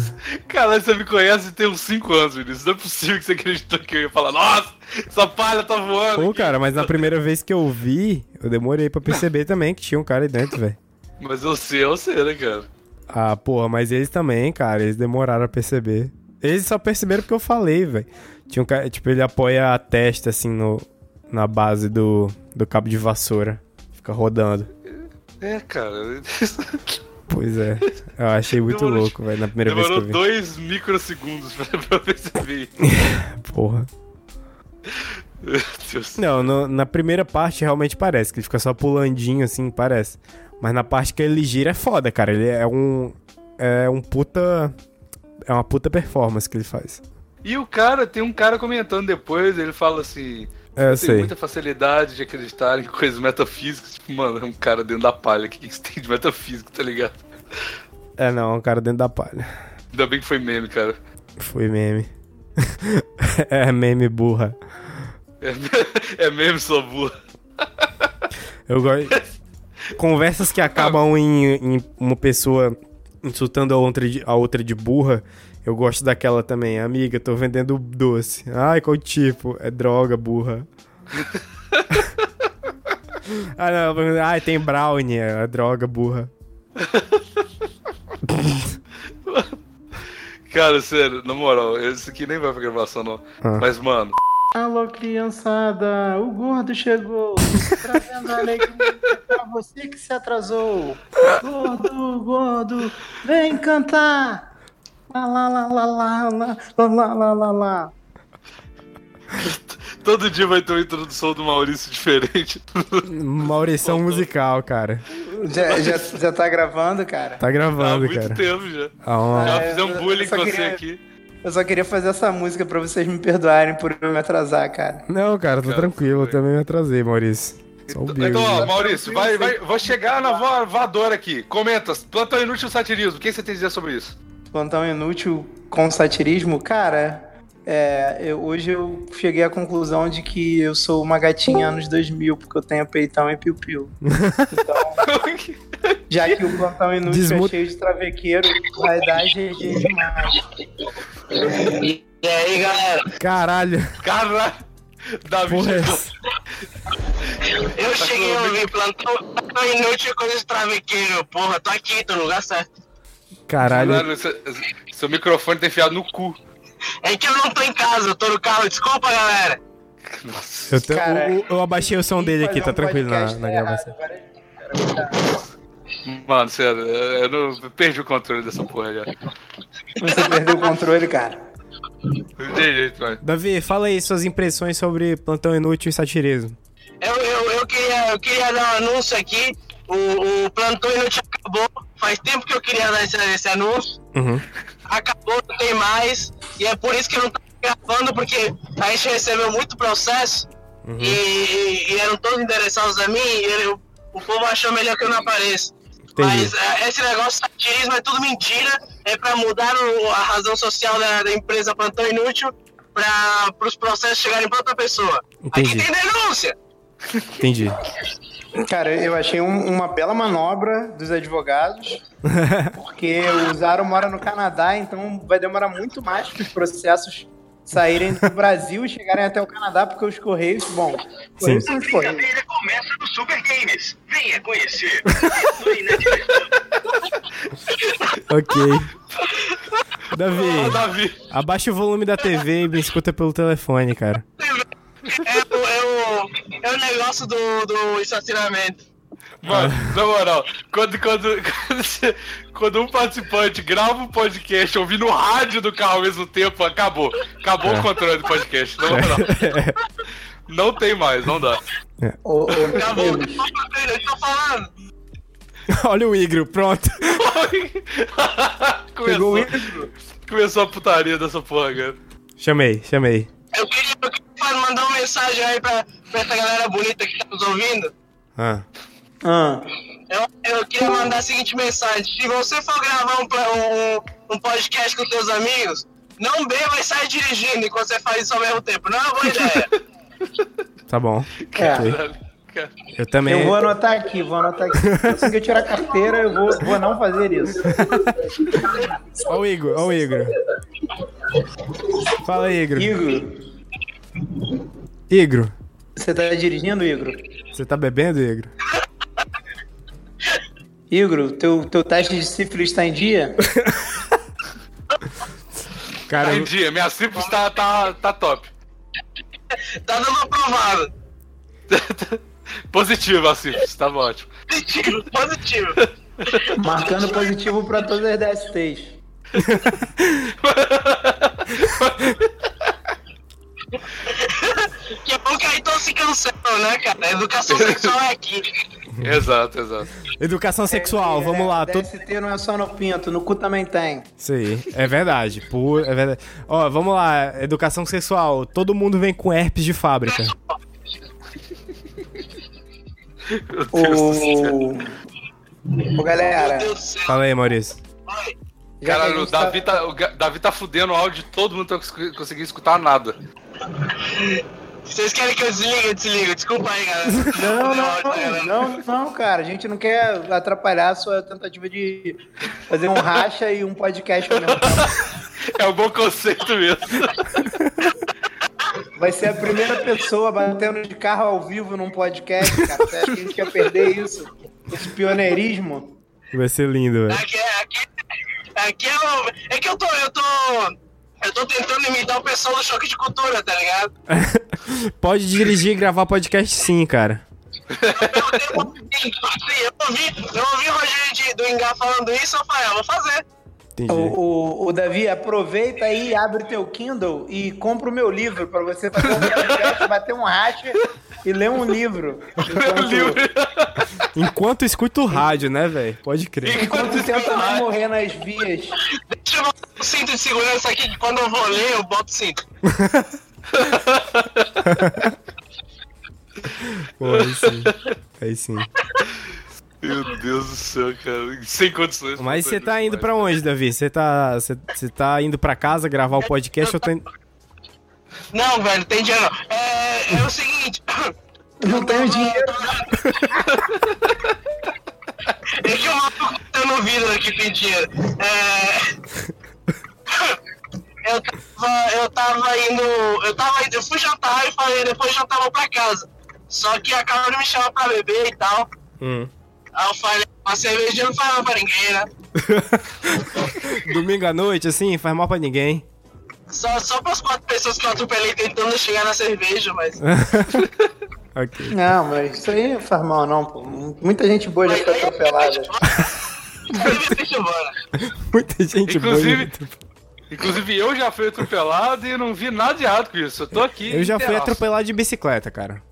Caralho, você me conhece tem uns 5 anos, Vinícius. Não é possível que você acreditou que eu ia falar, nossa, essa palha tá voando. Pô, cara, mas na primeira vez que eu vi, eu demorei pra perceber também que tinha um cara aí dentro, velho. Mas eu sei, eu sei, né, cara? Ah, porra, mas eles também, cara, eles demoraram a perceber. Eles só perceberam porque eu falei, velho. Tinha um cara, tipo, ele apoia a testa, assim, no, na base do, do cabo de vassoura. Fica rodando. É, cara. Pois é. Eu achei muito Demorou- louco, velho, na primeira vez que Demorou eu vi. dois microsegundos pra, pra perceber. Porra. Meu Deus. Não, no- na primeira parte realmente parece, que ele fica só pulandinho, assim, parece. Mas na parte que ele gira é foda, cara. Ele é um. É um puta. É uma puta performance que ele faz. E o cara, tem um cara comentando depois, ele fala assim. É, tem muita facilidade de acreditar em coisas metafísicas. Tipo, mano, é um cara dentro da palha. O que que você tem de metafísico, tá ligado? É, não, é um cara dentro da palha. Ainda bem que foi meme, cara. Foi meme. é meme burra. É, é meme, sua burra. Eu gosto. Conversas que acabam em, em uma pessoa insultando a outra, de, a outra de burra. Eu gosto daquela também. Amiga, tô vendendo doce. Ai, qual tipo? É droga, burra. ah, não. Ai, tem brownie. É droga, burra. Cara, sério, na moral, esse aqui nem vai pra gravação, não. Ah. Mas, mano, Alô, criançada, o gordo chegou, trazendo alegria pra você que se atrasou. Gordo, gordo, vem cantar. Lá, lá, lá, lá, lá, lá, lá, lá, lá, lá, lá. todo dia vai ter uma introdução do Maurício diferente. Maurição musical, cara. Já, já, já tá gravando, cara? Tá gravando, Há muito cara. tempo já. Ah, Já É, fizemos eu- bullying com você queria- aqui. Eu só queria fazer essa música pra vocês me perdoarem por eu me atrasar, cara. Não, cara, tô Cara, tranquilo. Eu também me atrasei, Maurício. Só o. Então, ó. Maurício, vai, vai, vou chegar na vo- voadora aqui. Comenta, plantão inútil satirismo. O que você tem a dizer sobre isso? Plantão inútil com satirismo, cara. É, eu- hoje eu cheguei à conclusão de que eu sou uma gatinha anos 2000, porque eu tenho peitão e piu-piu. Já que o plantão inútil Desmu- é cheio de travequeiro, vai dar GG demais. E aí, galera? Caralho. Caralho! Davi Porra, é? Eu cheguei a ouvir plantão, plantão inútil coisa de travequeiro. Porra, tô aqui, tô no lugar certo. Caralho. Caralho, seu, seu microfone tá enfiado no cu. É que eu não tô em casa, eu tô no carro. Desculpa, galera. Nossa. Eu, Cara, o- eu abaixei o som dele aqui, tá um tranquilo na, na gravação. agora- Mano, sério, eu eu não perdi o controle dessa porra já. Você perdeu o controle, cara. Não tem jeito, mano. Davi, fala aí suas impressões sobre Plantão Inútil e Satirismo. Eu, eu, eu, queria, eu queria dar um anúncio aqui. O, o plantão inútil acabou. Faz tempo que eu queria dar esse, esse anúncio. Uhum. Acabou, não tem mais. E é por isso que eu não tô gravando, porque a gente recebeu muito processo. Uhum. E, e eram todos endereçados a mim. E o povo achou melhor que eu não apareça. Entendi. Mas é, esse negócio de satirismo é tudo mentira. é pra mudar o- a razão social da, da empresa Plantão Inútil para os processos chegarem pra outra pessoa. Entendi. Aqui tem denúncia! Entendi. Cara, eu achei um- uma bela manobra dos advogados, porque o Zaro mora no Canadá, então vai demorar muito mais para os processos saírem do Brasil e chegarem até o Canadá, porque os Correios, bom, os Correios são os Correios. começa no Super Games. Venha conhecer. Ok. Davi, Ah, Davi. abaixa o volume da TV e me escuta pelo telefone, cara. É, o- é, o, é o negócio do, do estacionamento. Mano, na moral, quando, quando, quando, quando um participante grava um podcast ouvindo o rádio do carro ao mesmo tempo, acabou. Acabou É. o controle do podcast. Na moral. Não tem mais, não dá. Ô, ô, Acabou. amigos, Eu tô falando. Olha o Igro, pronto. Pegou o começou, começou a putaria dessa porra, cara. Chamei, chamei. Eu queria, eu queria mandar uma mensagem aí pra, pra essa galera bonita que tá nos ouvindo. Ah. Ah, Eu, eu queria mandar a seguinte mensagem: se você for gravar um, um, um podcast com seus amigos, não beba e sai dirigindo enquanto você faz isso ao mesmo tempo. Não é uma boa ideia. Tá bom. é. Eu também. Eu vou anotar aqui, vou anotar aqui. Que eu tirar a carteira, eu vou, vou não fazer isso. Ó o Igor, ó o Igor. Fala, Igor. Igor, Igor, você tá dirigindo, Igor? você tá bebendo, Igor? Igor, teu, teu teste de sífilis tá em dia? Cara, Tá em dia, minha simples tá, tá, tá top. tá dando aprovado. Positivo a simples, tá ótimo. Positivo, positivo. Marcando positivo pra todas as DSTs. Que é bom que aí todos se cancelam, né, cara? Educação sexual é aqui. Exato, exato. educação sexual, vamos lá. Todo... DST não é só no pinto, no cu também tem. Aí, é verdade. Pô, é verdade. Ó, vamos lá. Educação sexual. Todo mundo vem com herpes de fábrica. Ô, Ô galera, Fala aí, Maurício. Caralho, o gente tá- Davi tá, o Davi tá fudendo o áudio de todo mundo, tá cons- conseguindo escutar nada. Vocês querem que eu desligue? Eu desligo. Desculpa aí, galera. Não, Não, não, não, não, cara. A gente não quer atrapalhar a sua tentativa de fazer um racha e um podcast ao mesmo tempo. É um bom conceito mesmo. Vai ser a primeira pessoa batendo de carro ao vivo num podcast, cara. Você acha que a gente ia perder isso? Esse pioneirismo? Vai ser lindo, velho. Aqui, é- aqui, aqui é o. É que eu tô. Eu tô. Eu tô tentando imitar o pessoal do choque de cultura, tá ligado? Pode dirigir e gravar podcast sim, cara. Sim, eu ouvi, eu ouvi o Rogério do Engar falando isso, eu falei, ah, vou fazer. Entendi. O, o, o Davi, aproveita aí, abre teu Kindle e compra o meu livro pra você fazer um podcast, bater um racha e ler um livro. Enquanto, Enquanto escuta o rádio, né, velho? Pode crer. enquanto tenta não morrer nas vias. Deixa eu botar o cinto de segurança aqui, que quando eu vou ler, eu boto o cinto. Pô, aí sim. Aí sim. Meu Deus do céu, cara. Sem condições. Mas você tá indo pra onde, Davi? Você tá, tá indo pra casa gravar o podcast ou tá indo... Não, velho, tem dinheiro não. É, é o seguinte. Não tenho dinheiro. É que o maluco tá no vidro aqui tem dinheiro. É. Eu tava, eu tava indo. Eu tava indo. Eu fui jantar e falei, depois de jantar eu vou pra casa. Só que acabaram de me chamar pra beber e tal. Hum. Aí eu falei, uma cerveja não faz mal pra ninguém, né? Domingo à noite, assim, faz mal pra ninguém. Só, só pras quatro pessoas que eu atropelei tentando chegar na cerveja, mas. ok. Não, mas isso aí não faz mal, não, pô. Muita gente boa já foi atropelada. Embora. Muita gente Inclusive, boa. inclusive, eu já fui atropelado e não vi nada de errado com isso. Eu tô aqui. Eu já fui atropelado de bicicleta, cara.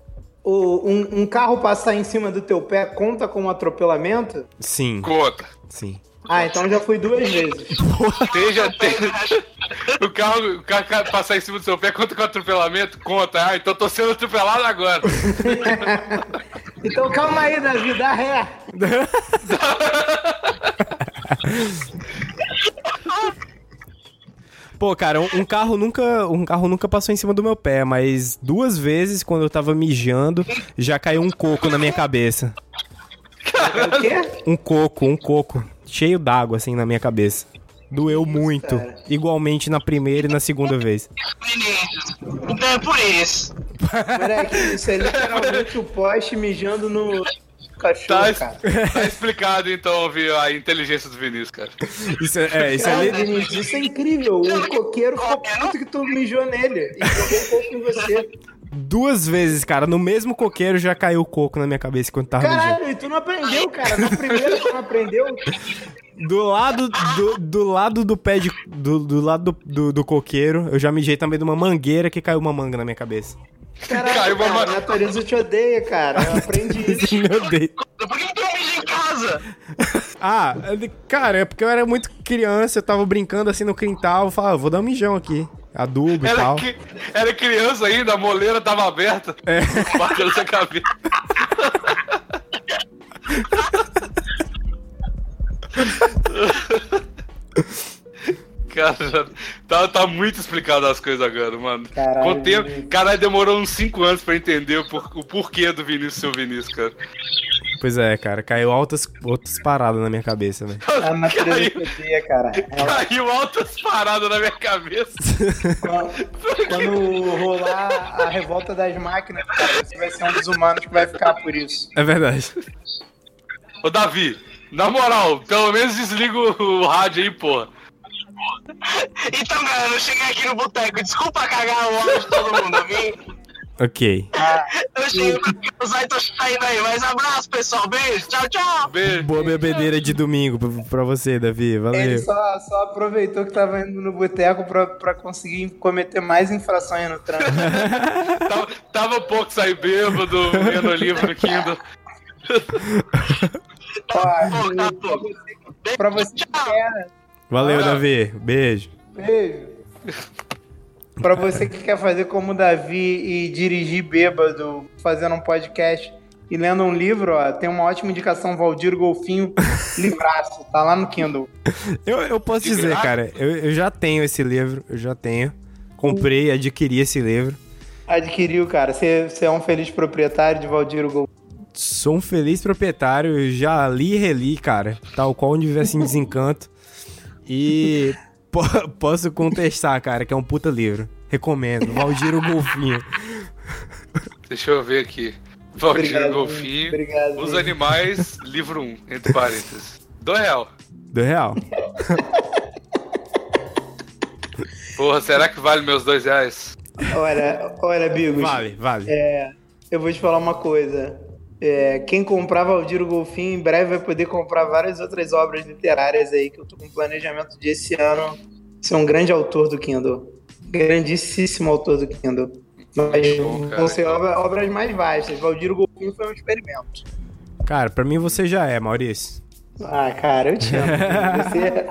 O, um, um carro passar em cima do teu pé conta como atropelamento? Sim. Conta. Sim. Ah, então já fui duas vezes. Tem, já tem. O carro, o carro ca- passar em cima do seu pé conta com atropelamento? Conta. Ah, então tô sendo atropelado agora. Então calma aí, Davi, dá ré. Pô, cara, um, um carro nunca, um carro nunca passou em cima do meu pé, mas duas vezes quando eu tava mijando, já caiu um coco na minha cabeça. O quê? Um coco, um coco, cheio d'água assim na minha cabeça. Doeu muito, igualmente na primeira e na segunda vez. Então é por isso. Moleque, isso é literalmente o poste mijando no cachorro, Tá, cara. tá explicado então, viu, a inteligência do Vinícius, cara. Isso é, é, isso é Vinícius, isso é incrível. O coqueiro ficou puto que tu mijou nele. E jogou um pouco em você. duas vezes, cara, no mesmo coqueiro já caiu coco na minha cabeça quando tava mijando. Caralho, e tu não aprendeu, cara. Na primeira tu não aprendeu. Do lado do, do lado do pé de. Do, do lado do, do, do coqueiro, eu já mijei também de uma mangueira que caiu uma manga na minha cabeça. Caralho, Caiu uma cara, ma- a natureza te odeia, cara. Eu aprendi isso. Meu Deus. Por que tu não mija em casa? Ah, cara, é porque eu era muito criança, eu tava brincando assim no quintal, eu falava, "Ah, vou dar um mijão aqui. Adubo e Era, tal. que- era criança ainda, a moleira tava aberta. É. Bateu na sua cabeça. Cara, já- tá, tá muito explicado as coisas agora, mano. Caralho, Com o tempo- caralho, demorou uns 5 anos pra entender o, por- o porquê do Vinícius ser o Vinícius, cara. Pois é, cara, caiu altas, outras paradas na minha cabeça, velho. A natureza te odeia, cara. Ela- Caiu altas paradas na minha cabeça. Quando rolar a revolta das máquinas, cara, você vai ser um dos humanos que vai ficar por isso. É verdade. Ô, Davi, na moral, pelo menos desliga o rádio aí, porra. Então, galera, eu cheguei aqui no boteco. Desculpa cagar o áudio de todo mundo, ok? Ok. Eu cheguei pra usar e tô saindo aí. Mas abraço, pessoal. Beijo. Tchau, tchau. Beijo. Boa bebedeira de domingo pra, pra você, Davi. Ele Valeu. só, só aproveitou que tava indo no boteco pra, pra conseguir cometer mais infrações no trânsito. Tava, tava pouco sair bêbado, vendo livro Kindle. Ó, e pra você, pra você que quer. Valeu. Davi. Beijo. Beijo. Pra você que quer fazer como o Davi e dirigir bêbado, fazendo um podcast e lendo um livro, ó, tem uma ótima indicação, Valdir Golfinho, livraço, tá lá no Kindle. Eu, eu posso De dizer, graça? cara, eu, eu já tenho esse livro, eu já tenho. Comprei, adquiri esse livro. Adquiriu, cara. Você você é um feliz proprietário de Valdir Golfinho. Sou um feliz proprietário, já li e reli, cara. Tal qual onde viesse em desencanto. E po- posso contestar, cara, que é um puta livro. Recomendo. Valdir o Golfinho. Deixa eu ver aqui. Valdir Obrigado, Golfinho. obrigado, Os animais, livro 1, entre parênteses. Do real. Do real. Porra, será que vale meus dois reais? Olha, olha, Bigos. Vale, vale. É, eu vou te falar uma coisa. É, quem comprar Valdir Golfinho em breve vai poder comprar várias outras obras literárias aí que eu tô com planejamento de esse ano ser um grande autor do Kindle. Grandíssimo autor do Kindle. Mas bom, vão ser obra- obras mais vastas. Valdir Golfinho foi um experimento. Cara, pra mim você já é, Maurício. Ah, cara, eu te amo. Você,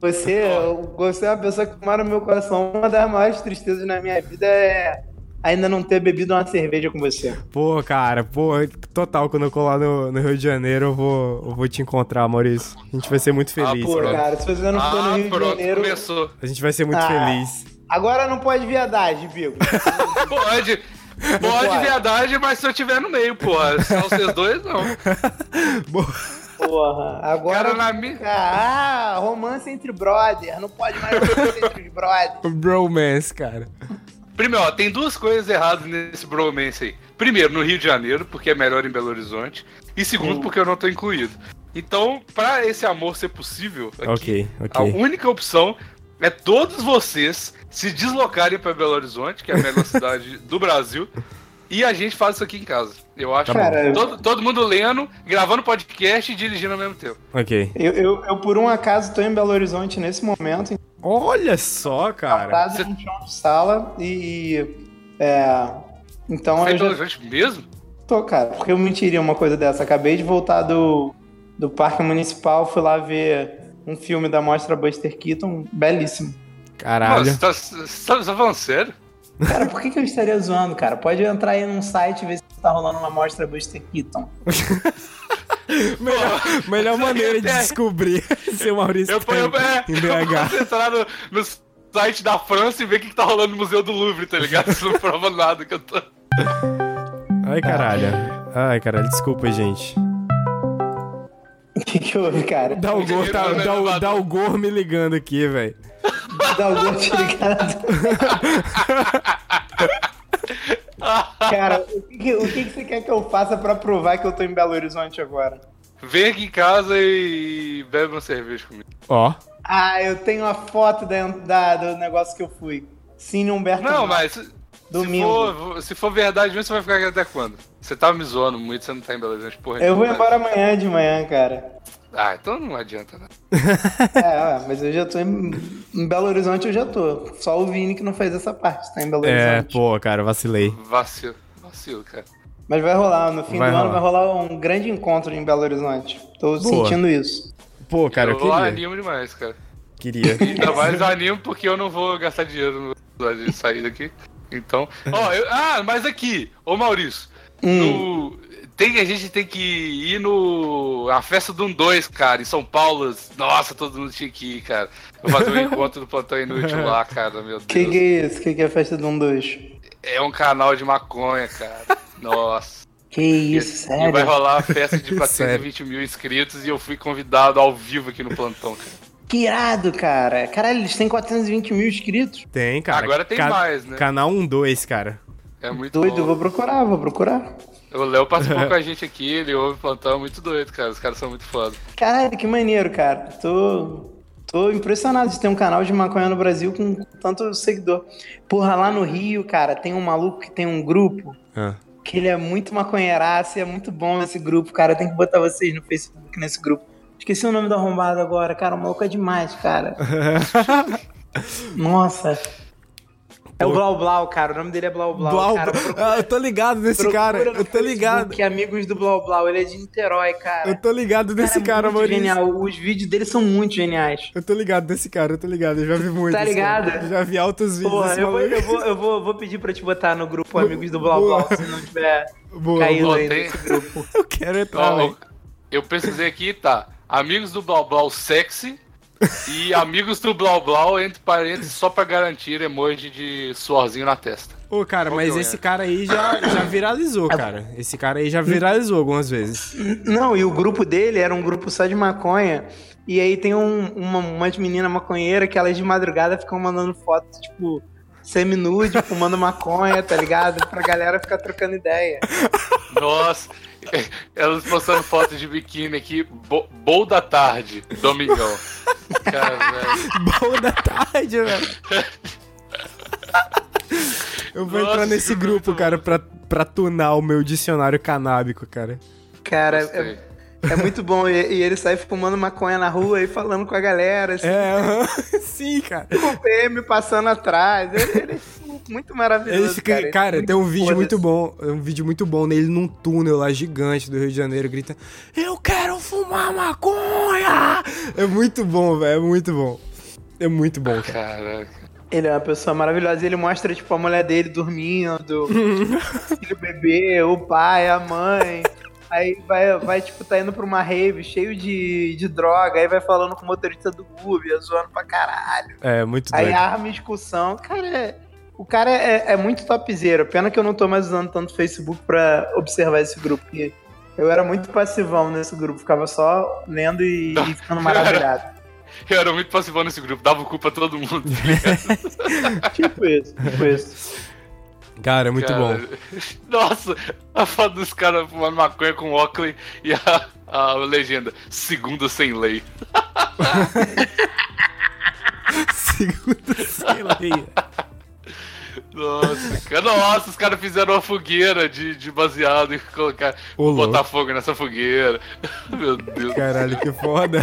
você, você é uma pessoa que mora no meu coração. Uma das maiores tristezas na minha vida é ainda não ter bebido uma cerveja com você. Pô, cara, pô, total, quando eu colar no, no Rio de Janeiro, eu vou, eu vou te encontrar, Maurício. A gente vai ser muito feliz. Pô, cara. cara, se você não for no Ah, Rio de pronto, Janeiro. começou. A gente vai ser muito Ah. feliz. Agora não pode viadagem, Bigo. Pode. Pode, pode. verdade, mas se eu tiver no meio, porra. Só vocês dois, não. Porra, agora. Cara, na minha. Ah, romance entre brother. Não pode mais romance entre os brothers. Bromance, cara. Primeiro, ó, tem duas coisas erradas nesse bromance aí. Primeiro, no Rio de Janeiro, porque é melhor em Belo Horizonte. E segundo, porque eu não tô incluído. Então, pra esse amor ser possível, aqui, Ok, a ok. única opção é todos vocês se deslocarem pra Belo Horizonte, que é a melhor cidade do Brasil, e a gente faz isso aqui em casa. Eu acho Tá. Cara, todo, todo mundo lendo, gravando podcast e dirigindo ao mesmo tempo. Ok. Eu, eu, eu, por um acaso, tô em Belo Horizonte nesse momento, Olha só, cara. sentado no chão de sala e. É. Então Você é eu Belo já Horizonte mesmo? tô, cara, porque eu mentiria uma coisa dessa. Acabei de voltar do, do Parque Municipal, fui lá ver um filme da Mostra Buster Keaton, belíssimo. Caralho. Nossa, você tá, você tá- você tá falando sério? Cara, por que, que eu estaria zoando, cara? Pode entrar aí num site e ver se tá rolando uma Mostra Buster Keaton. Melhor, melhor maneira de descobrir se o Maurício Eu, tá eu, é, em eu BH. posso entrar no, no site da França e ver o que, que tá rolando no Museu do Louvre, tá ligado? Isso não prova nada que eu tô. Ai, caralho. Ai, caralho, desculpa, gente. O que, que houve, cara? Dalgor, tá, Dal, Dalgor me ligando aqui, velho. Dalgor te ligado. Cara, o que, o que, que você quer que eu faça pra provar que eu tô em Belo Horizonte agora? Vem aqui em casa e bebe uma cerveja comigo. Ó. Ah, eu tenho a foto da, da- do negócio que eu fui. Cine Humberto Não, Marques. mas se, se Domingo. for, se for verdade mesmo, você vai ficar aqui até quando? Você tava me zoando muito, você não tá em Belo Horizonte, porra. Eu vou embora amanhã de manhã, cara. Ah, então não adianta, né? É, ah, mas eu já tô em, em Belo Horizonte, eu já tô. Só o Vini que não fez essa parte, tá em Belo É, Horizonte. pô, cara, vacilei. Vacilo, vacilo, cara. Mas vai rolar, no fim Vai do ano rolar. vai rolar um grande encontro em Belo Horizonte. Tô Boa. sentindo isso. Pô, cara, eu eu queria. animo demais, cara. Queria. Ainda mais animo porque eu não vou gastar dinheiro no sair daqui. Então. Ó, eu- ah, mas aqui, ô Maurício. Hum. no- tem, a gente tem que ir no. A festa do 2, cara, em São Paulo. Nossa, todo mundo tinha que ir, cara. Vou fazer um encontro do Plantão Inútil lá, cara, meu Deus. Que que é isso? Que que é a festa do 1 2? É um canal de maconha, cara. Nossa. Que isso, E sério? vai rolar a festa de Sério. 420 mil inscritos e eu fui convidado ao vivo aqui no plantão, cara. Que irado, cara. Caralho, eles têm 420 mil inscritos. Tem, cara. Agora tem mais, né? Canal 12, cara. É muito Doido, bom. vou procurar, vou procurar. O Léo participou com a gente aqui, ele ouve o plantão, é muito doido, cara. Os caras são muito foda. Caralho, que maneiro, cara. Tô, tô impressionado de ter um canal de maconha no Brasil com tanto seguidor. Porra, lá no Rio, cara, tem um maluco que tem um grupo Ah. que ele é muito maconheiraço e é muito bom esse grupo, cara. Tem que botar vocês no Facebook nesse grupo. Esqueci o nome do arrombado agora, cara. O maluco é demais, cara. Nossa. É o Blau Blau, cara. O nome dele é Blau Blau. Blau- cara. Ah, eu tô ligado nesse cara. Procura Eu tô ligado. Facebook, amigos do Blau Blau. Ele é de Niterói, cara. Eu tô ligado nesse é cara, muito Maurício. genial. Os vídeos dele são muito geniais. Eu tô ligado desse cara, eu tô ligado. Eu já vi muito. Tá desse cara. ligado? Eu Já vi altos vídeos Porra, desse eu vou, eu, vou, eu, vou, vou pedir pra te botar no grupo Amigos do Blau. Blau, se não tiver Boa, caído aí nesse grupo. Eu quero entrar, Ó, eu pesquisei aqui, tá? Amigos do Blau Blau sexy e amigos do Blau Blau, entre parênteses, só pra garantir emoji de suorzinho na testa. Ô, cara, Qual mas é? esse cara aí já, já viralizou, cara. Esse cara aí já viralizou algumas vezes. Não, e o grupo dele era um grupo só de maconha. E aí tem um, uma, umas meninas maconheiras que elas de madrugada ficam mandando fotos, tipo, semi-nude, fumando maconha, tá ligado? Pra galera ficar trocando ideia. Nossa, elas postando fotos de biquíni aqui, bo, bowl da tarde, domingão. Cara, velho. Boa da tarde, velho. Eu vou Nossa, entrar nesse grupo, cara, pra, pra tunar o meu dicionário canábico, cara. Cara. É, muito bom. E, e ele sai fumando maconha na rua e falando com a galera, assim, É, sim, cara. com o PM passando atrás. Ele, ele é muito maravilhoso. Fica, cara, cara, Ele tem um vídeo muito bom, é um vídeo muito bom nele num túnel lá gigante do Rio de Janeiro, grita: Eu quero fumar maconha! É muito bom, velho, é muito bom. É muito bom, cara. Caraca. Ele é uma pessoa maravilhosa. Ele mostra, tipo, a mulher dele dormindo, o filho bebê, o pai, a mãe. Aí vai, vai, tipo, tá indo pra uma rave cheio de, de droga. Aí vai falando com o motorista do Uber, zoando pra caralho. É, muito Aí doido. arma discussão. Cara, é- o cara é, é muito topzera. Pena que eu não tô mais usando tanto Facebook pra observar esse grupo. porque Eu era muito passivão nesse grupo. Ficava só lendo e, e ficando maravilhado. Eu era muito passivão nesse grupo, dava culpa a todo mundo. tipo isso, tipo isso. Cara, é muito Cara, bom. Nossa, a foto dos caras fumando maconha com óculos e a, a legenda, segunda sem lei. Segundo sei lá. Nossa, cara, nossa, os caras fizeram uma fogueira de, de baseado e colocar, Ô, botar louco. fogo nessa fogueira. Meu Deus, Caralho, que foda.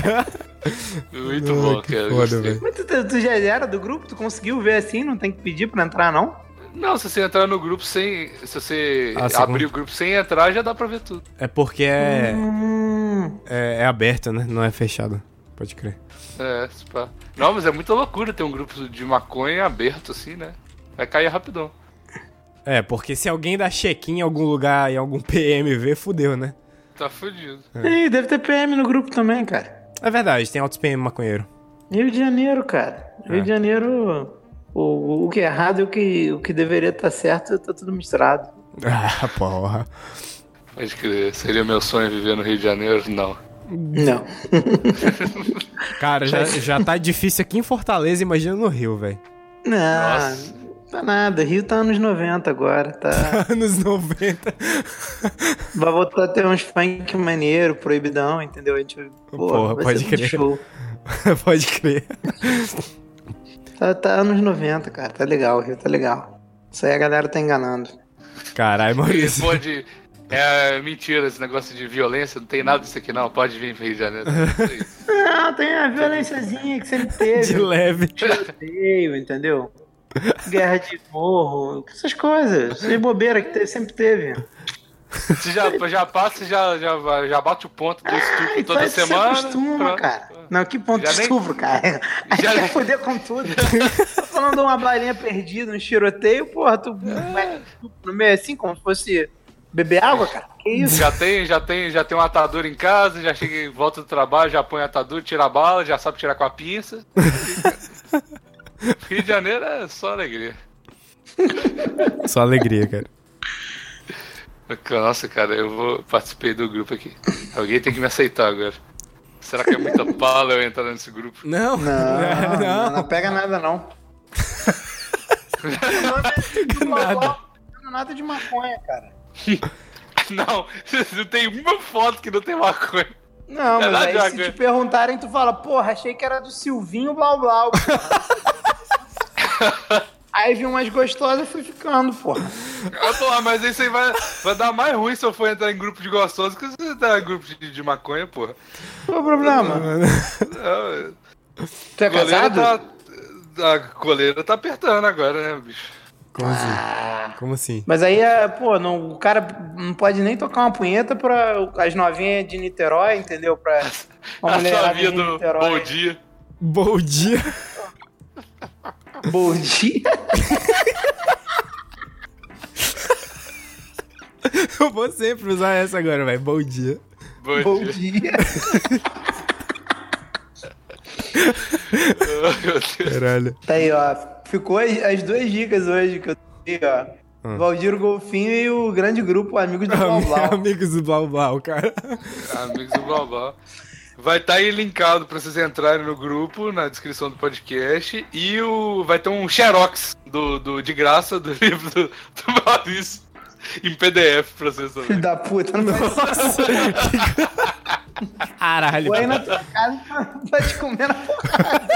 muito Ai, bom, cara. foda. Mas tu- tu já era do grupo? Tu conseguiu ver assim? Não tem que pedir pra entrar, não? Não, se você entrar no grupo sem. Se você Ah, abrir o grupo sem entrar, já dá pra ver tudo. É porque é, Hum, é, é aberto, né? Não é fechado. Pode crer. É, se pá. Não, mas é muita loucura ter um grupo de maconha aberto assim, né? Vai cair rapidão. É, porque se alguém dá check-in em algum lugar e algum PM ver, fudeu, né? Tá fudido. Ih, deve ter PM no grupo também, cara. É verdade, tem altos PM maconheiro. Rio de Janeiro, cara. Rio É. de Janeiro, o, o que é errado e o que, o que deveria estar certo tá tudo misturado. Ah, porra. Pode crer. Seria meu sonho viver no Rio de Janeiro? Não. Não. Cara, já, já tá difícil aqui em Fortaleza, imagina no Rio, velho. Não, tá nada. Rio tá anos 90 agora, tá. Anos 90. Vai voltar a ter uns funk maneiro, proibidão, entendeu? A gente, pô, Porra, vai pode ser muito crer. Pode crer. Tá, tá anos 90, cara. Tá legal, Rio tá legal. Isso aí a galera tá enganando. Caralho, Maurício. pode. É mentira esse negócio de violência, não tem nada disso aqui não, pode vir pro Rio de Janeiro. Não, tem a violênciazinha que sempre teve. De leve. Tiroteio, entendeu? Guerra de morro, essas coisas. Essas bobeiras que sempre teve. Você já, já passa, já, já, já bate o ponto do estupro Ai, toda vai, você semana. acostuma, cara. Não, que ponto Já de nem- estupro, cara. Aí Já quer nem- foder com tudo. Tô falando de uma balinha perdida, um tiroteio, porra, tu estupro no meio assim, como se fosse beber água, cara. Que isso? Já tem, já tem, já tem um atador em casa, já chega, volta do trabalho, já põe o atador, tira a bala, já sabe tirar com a pinça. Rio de Janeiro é só alegria. Só alegria, cara. Nossa, cara, eu vou participei do grupo aqui. Alguém tem que me aceitar agora. Será que é muita pala eu entrar nesse grupo? Não, Não, não. não, pega nada, não. Pega nada. Não nada de maconha, cara. Não, não tem uma foto que não tem maconha. Não, É mas aí de se te perguntarem, tu fala, porra, achei que era do Silvinho Blau Blau. aí vi umas gostosas e fui ficando, porra. Ah, porra, mas isso aí vai, vai dar mais ruim se eu for entrar em grupo de gostosos que se eu entrar em grupo de, de maconha, porra. Qual o problema? Tu é casado? Tá, a coleira tá apertando agora, né, bicho? Como assim? Como assim? Mas aí, é, pô, não, o cara não pode nem tocar uma punheta pra as novinhas de Niterói, entendeu? Pra uma A mulherada sua de Niterói. bom dia. Bom dia. Bom dia. Eu vou sempre usar essa agora, velho. Bom dia. Bom, Bom dia. dia. Oh. Caralho. Tá aí, ó. Ficou as, as duas dicas hoje que eu dei, ó. Hum. Valdir Golfinho e o grande grupo Amigos do Blau Blau. Amigos do Blau Blau, cara. Amigos do Blabla. Vai estar aí linkado pra vocês entrarem no grupo, na descrição do podcast. E o, vai ter um xerox do, do, de graça do livro do, do Maurício em PDF pra vocês também. Filho da puta, não Caralho. Foi aí na tua casa pra te comer na porrada.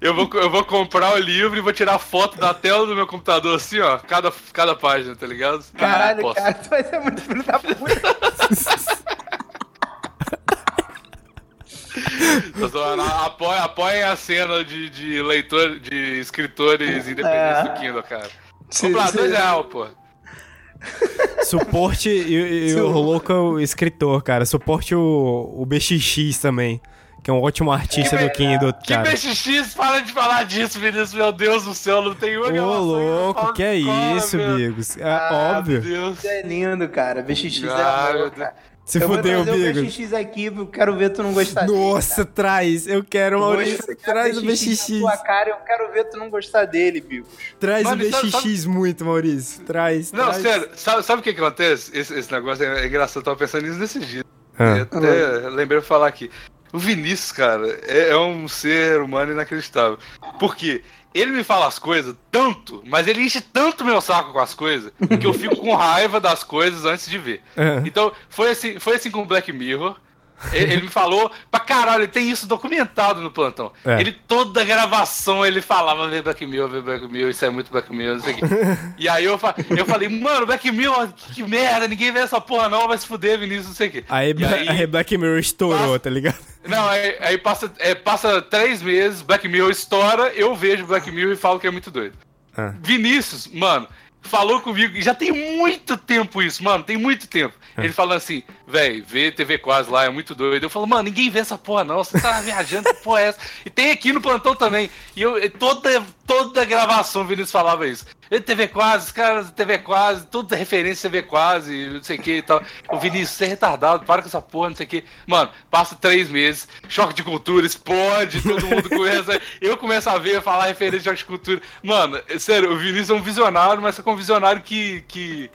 Eu vou, eu vou comprar o livro e vou tirar foto da tela do meu computador assim, ó, cada, cada página, tá ligado? Caralho, Posso. cara, tu vai ser muito filho da puta. Apoiem, apoiem a cena de, de leitor, de escritores independentes É. do Kindle, cara. Comprar se- dois reais, pô. Suporte e, e o local escritor, cara. Suporte o, o BXX também. Que é um ótimo artista do Kindle, Que cara. BXX, para de falar disso, Vinícius, meu Deus do céu, não tem uma Ô, que louco, que é isso, meu. Bigos? É Ah, óbvio. Meu Deus. Isso é lindo, cara. BXX Ah, é Deus. cara. Se eu fudeu, vou trazer Bigos. o BXX aqui, eu quero ver tu não gostar dele. Nossa, traz. Eu quero, Maurício. Traz o na BXX. tua cara, eu quero ver tu não gostar dele, Bigos. Traz Mano, o sabe- BXX muito, Maurício. Traz. Não, traz. sério, sabe, sabe o que acontece? Esse, esse negócio é, é engraçado, eu tava pensando nisso nesses dias. Ah. Eu até lembrei de falar aqui. O Vinícius, cara, é, é um ser humano inacreditável. Por quê? Ele me fala as coisas tanto, mas ele enche tanto meu saco com as coisas, que eu fico com raiva das coisas antes de ver. É. Então, foi assim, foi assim com Black Mirror. Ele, ele me falou pra caralho, ele tem isso documentado no plantão. É. Ele, toda gravação, ele falava, vê Black Mirror, vê Black Mirror, isso é muito Black Mirror, não sei o quê. E aí eu, eu falei, mano, Black Mirror, que, merda, ninguém vê essa porra não, vai se fuder, Vinícius, não sei o quê. Aí, aí- aí Black Mirror estourou, tá ligado? não, aí, aí passa, é, passa três meses, Black Mirror estoura, eu vejo Black Mirror e falo que é muito doido. Ah. Vinícius, mano, falou comigo, e já tem muito tempo isso, mano, tem muito tempo. Ah. Ele falando assim, Véi, ver TV quase lá é muito doido. Eu falo, mano, ninguém vê essa porra não, você tá viajando, que porra é essa? E tem aqui no plantão também. E eu, toda, toda gravação o Vinícius falava isso. TV quase, os caras TV quase, toda referência TV quase, não sei o que e tal. O Vinícius, você é retardado, para com essa porra, não sei o que. Mano, passa três meses, choque de cultura, explode, todo mundo começa. eu começo a ver, falar referência de choque de cultura. Mano, é sério, o Vinícius é um visionário, mas é um visionário que, que,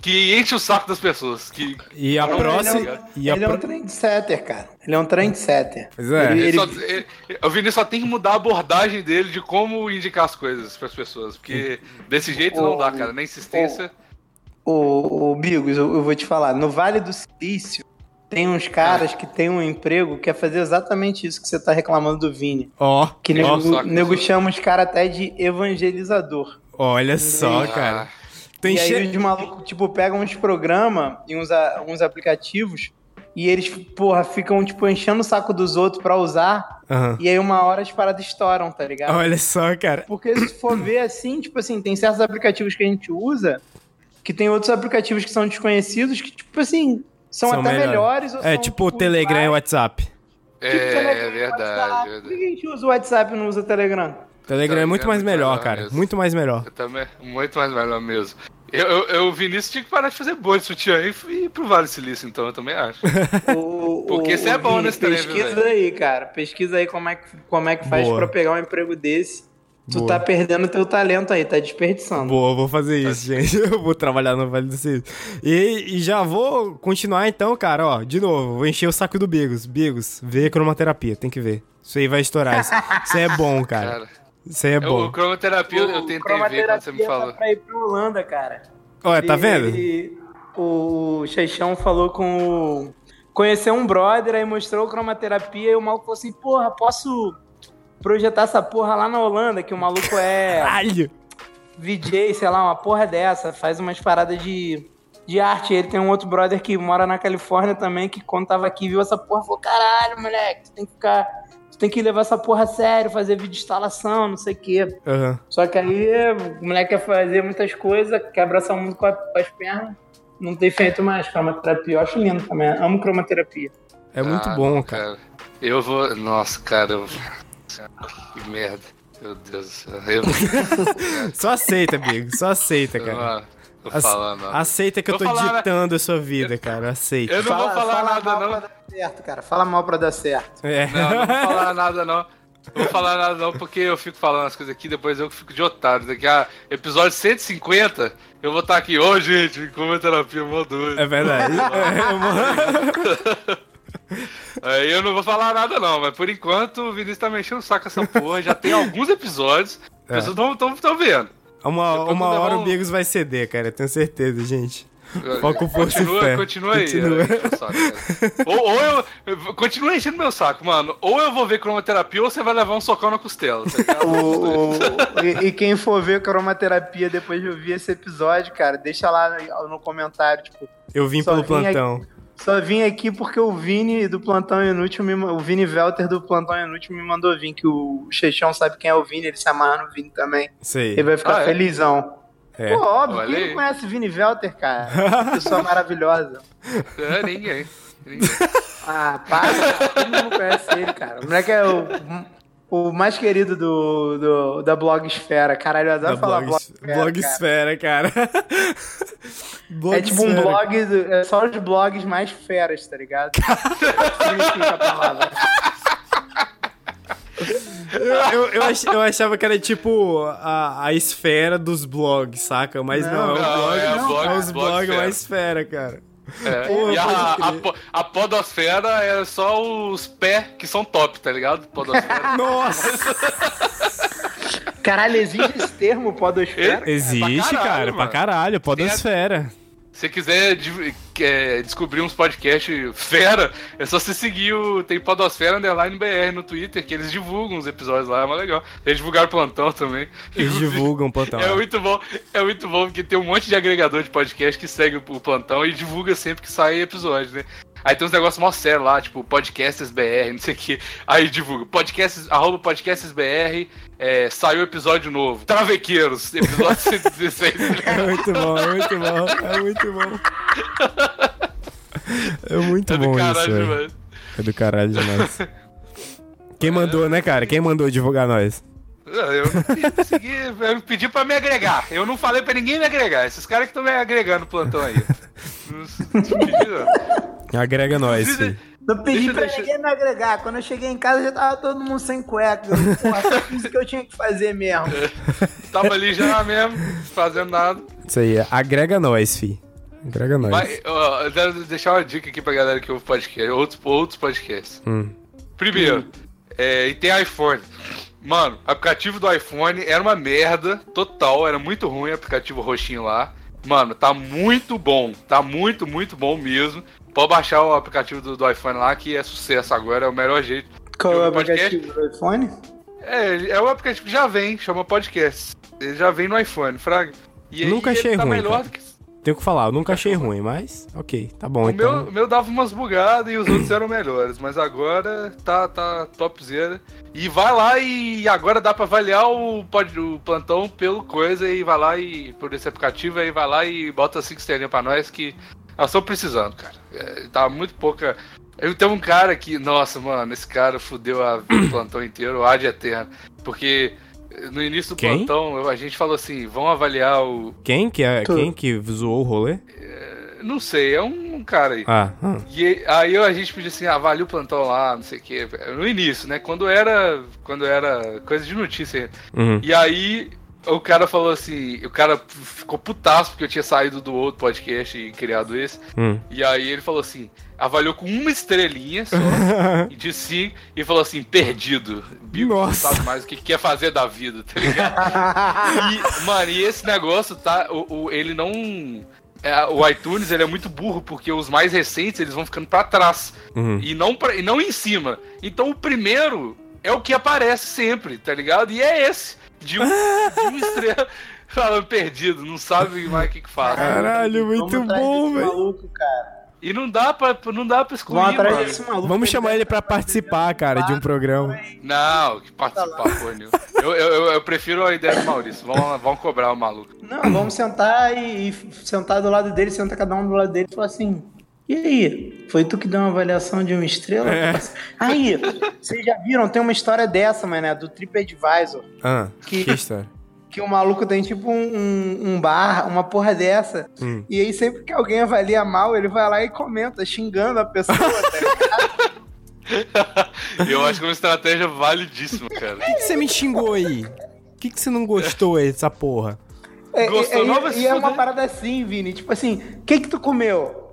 que enche o saco das pessoas. Que, E a ele é um- E a Ele é um trendsetter, cara. Ele é um trendsetter. Pois é. Ele- Ele só- ele- o Vinícius só tem que mudar a abordagem dele de como indicar as coisas pras pessoas. Porque desse jeito não dá, cara. Na insistência. Ô, ô Bigos, eu, eu vou te falar. No Vale do Silício, tem uns caras que têm um emprego que é fazer exatamente isso que você tá reclamando do Vini. Ó, Que ó, nego, nego chama os caras até de evangelizador. olha só, Ah, cara. Tem e aí che... os malucos, tipo, pegam uns programas e uns, a- uns aplicativos e eles, porra, ficam, tipo, enchendo o saco dos outros pra usar. Aham. E aí uma hora as paradas estouram, tá ligado? Olha só, cara. Porque se for ver assim, tipo assim, tem certos aplicativos que a gente usa que tem outros aplicativos que são desconhecidos que, tipo assim, são, até melhores. melhores. ou É são, tipo o Telegram e o WhatsApp. É, Tipo, Telegram, é verdade, WhatsApp. verdade. Por que a gente usa o WhatsApp e não usa o Telegram? Telegram é muito mais melhor, cara. Muito mais melhor. Eu também, muito mais melhor mesmo. Eu, eu, eu, Vinícius tinha que parar de fazer bolha de sutiã e ir pro Vale do Silício, então, eu também acho. O- Porque isso é bom Vini, nesse trem, viu, Pesquisa velho? aí, cara. Pesquisa aí como é que, como é que faz Boa. pra pegar um emprego desse. Tu Boa. tá perdendo teu talento aí, tá desperdiçando. Boa, vou fazer isso, gente. Eu vou trabalhar no Vale do Silício. E, e já vou continuar então, cara, ó. De novo, vou encher o saco do Bigos. Bigos, vê cromoterapia, tem que ver. Isso aí vai estourar. Isso, isso aí é bom, cara. Cara, Isso aí é bom. o cromoterapia eu, eu tentei ver quando você me falou. tá pra ir pra Holanda, cara. Olha, tá vendo? ele- o Chechão falou com o. Conheceu um brother, aí mostrou cromaterapia e o maluco falou assim: Porra, posso projetar essa porra lá na Holanda? Que o maluco é. Caralho! VJ, sei lá, uma porra dessa, faz umas paradas de, de arte. Ele tem um outro brother que mora na Califórnia também, que quando tava aqui viu essa porra, falou: Caralho, moleque, tu tem que ficar. Tem que levar essa porra a sério, fazer vídeo de instalação, não sei o quê. Aham. Só que aí o moleque quer fazer muitas coisas, quer abraçar o mundo com, a- com as pernas, não tem feito mais cromaterapia. Eu acho lindo também, amo cromaterapia. É muito Ah, bom, não, cara. Eu vou. Nossa, cara, eu... que merda. Meu Deus do céu. Eu... Só aceita, Bigos. Só aceita, cara. Não, Ace-. Aceita que eu tô falar, ditando a sua vida, cara. Aceita. Eu não vou falar nada, mal não. pra dar certo, cara. Fala mal pra dar certo. É. Não, não vou falar nada, não. Não vou falar nada, não, porque eu fico falando as coisas aqui, depois eu fico de otário. Daqui a episódio 150, eu vou estar aqui. Ô, gente, como é terapia, mó doido. É verdade. É. Aí eu não vou falar nada, não, mas por enquanto o Vinícius tá mexendo o saco essa porra. Já tem alguns episódios, as É. pessoas estão vendo. Uma, uma hora um- o Bigos vai ceder, cara. Eu tenho certeza, gente. Foca o força e Continua, fé. continua aí. Continua. é, o saco, cara. ou, ou eu. Continua enchendo meu saco, mano. Ou eu vou ver cromoterapia ou você vai levar um socão na costela. tá? O- o- e, e quem for ver cromaterapia depois de ouvir esse episódio, cara, deixa lá no, no comentário, tipo. Eu vim pelo vim aqui- plantão. Só vim aqui porque o Vini do Plantão Inútil, me, o Vini Velter do Plantão Inútil me mandou vir, que o Chechão sabe quem é o Vini, ele se amarra no Vini também. Sei. Ele vai ficar Ah, é? felizão. É. Pô, óbvio, Olha quem não conhece Vini Velter, cara? Pessoa maravilhosa. É, ninguém. ninguém. Ah, para, todo mundo conhece ele, cara. O moleque é o, o mais querido do, do- da blogosfera. Caralho, eu adoro Da falar blogs- blogosfera. cara. Blogsfera, cara. É tipo um blog, do- é só os blogs mais feras, tá ligado? Significa a palavra. Eu, eu, ach- eu achava que era tipo a, a esfera dos blogs, saca? Mas não, Não, é, o não, blog, é é, blog- os blog blogs mais esfera, cara. É, Porra, e a, a, a podosfera é só os pés que são top, tá ligado? Podosfera. Nossa! Caralho, existe esse termo, podosfera? Existe, caralho, cara, pra mano. caralho, podosfera. Se você quiser de- é, descobrir uns podcasts fera, é só você seguir o. Tem Podosfera Underline BR no Twitter, que eles divulgam os episódios lá, é mó legal. Eles divulgaram o plantão também. Eles divulgam o plantão. É muito bom, é muito bom porque tem um monte de agregador de podcast que segue o o plantão e divulga sempre que sai episódio, né? Aí tem uns negócios mó sérios lá, tipo podcasts BR, não sei o que. Aí divulga, podcasts, arroba podcasts BR, é, saiu episódio novo. Travequeiros, episódio 116. É muito bom, é muito bom, é muito bom. É muito É do bom caralho isso, demais. É do caralho demais. Quem mandou, né, cara? Quem mandou divulgar nós? Não, Eu pedi pra seguir, eu pedi pra me agregar. Eu não falei pra ninguém me agregar. Esses caras que estão me agregando no plantão aí. Não pedi, não. Agrega nós. Não pedi Deixa- pra deixa- ninguém me agregar. Quando eu cheguei em casa já tava todo mundo sem cueca. Eu, Porra, só fiz o que eu tinha que fazer mesmo. Tava ali já mesmo, fazendo nada. Isso aí, agrega nós, fi. Agrega nós. Mas, ó, eu quero deixar uma dica aqui pra galera que ouve podcast, outros, outros podcasts. Hum. Primeiro, é, e tem iPhone. Mano, o aplicativo do iPhone era uma merda total, era muito ruim o aplicativo roxinho lá. Mano, tá muito bom, tá muito, muito bom mesmo. Pode baixar o aplicativo do, do iPhone lá que é sucesso agora, é o melhor jeito. Qual é o podcast- aplicativo do iPhone? É, é o aplicativo que já vem, chama podcast. Ele já vem no iPhone, Fraga. E aí Nunca ele achei tá ruim, melhor cara. do que Tenho que falar, eu nunca achei ruim, mas ok, tá bom O então. meu, o meu dava umas bugadas e os outros eram melhores, mas agora tá, tá topzera. E vai lá e agora dá pra avaliar o, o plantão pelo coisa e vai lá e por esse aplicativo aí vai lá e bota cinco estrelinhas pra nós que nós estamos precisando, cara. É, tá muito pouca. Eu tenho um cara que, nossa, mano, esse cara fudeu a do plantão inteiro, o ad eterno. Porque no início do Quem? plantão a gente falou assim: vamos avaliar o. Quem que é, Tu. quem que zoou o rolê? Não sei, é um cara aí. Ah, ah. E aí a gente pediu assim, avalia o plantão lá, não sei o quê. No início, né? Quando era. Quando era coisa de notícia. Uhum. E aí o cara falou assim, o cara ficou putaço porque eu tinha saído do outro podcast e criado esse. Hum. E aí ele falou assim, avaliou com uma estrelinha só, e de cinco, e falou assim, perdido. Bigo não Nossa. sabe mais o que quer fazer da vida, tá ligado? E, mano, e esse negócio, tá? O, o- ele não. é, o iTunes ele é muito burro, porque os mais recentes eles vão ficando pra trás. Uhum. E não, pra, e não em cima. Então o primeiro é o que aparece sempre, tá ligado? E é esse. De um, de uma estrela falando perdido, não sabe mais o que, que faz. Caralho, muito bom, velho. maluco, cara. E não dá pra, não dá pra excluir, Vamos atrás desse maluco. Vamos chamar ele pra participar, cara, de um programa. Não, que participar, nenhuma. Eu, eu, eu, eu prefiro a ideia do Maurício. Vamos, vamos cobrar o maluco. Não, vamos sentar e, e sentar do lado dele, sentar cada um do lado dele e falar assim. E aí? Foi tu que deu uma avaliação de uma estrela? É. Aí, vocês já viram? Tem uma história dessa, mané, do TripAdvisor. Ah, Que- que história? Que o maluco tem tipo um, um- bar, uma porra dessa. Hum. E aí, sempre que alguém avalia mal, ele vai lá e comenta, xingando a pessoa. tá ligado? Eu acho que é uma estratégia validíssima, cara. Por que, que você me xingou aí? O que, que você não gostou aí dessa porra? É, Gostou, é, não, e- e é uma parada assim, Vini. Tipo assim, o que que tu comeu?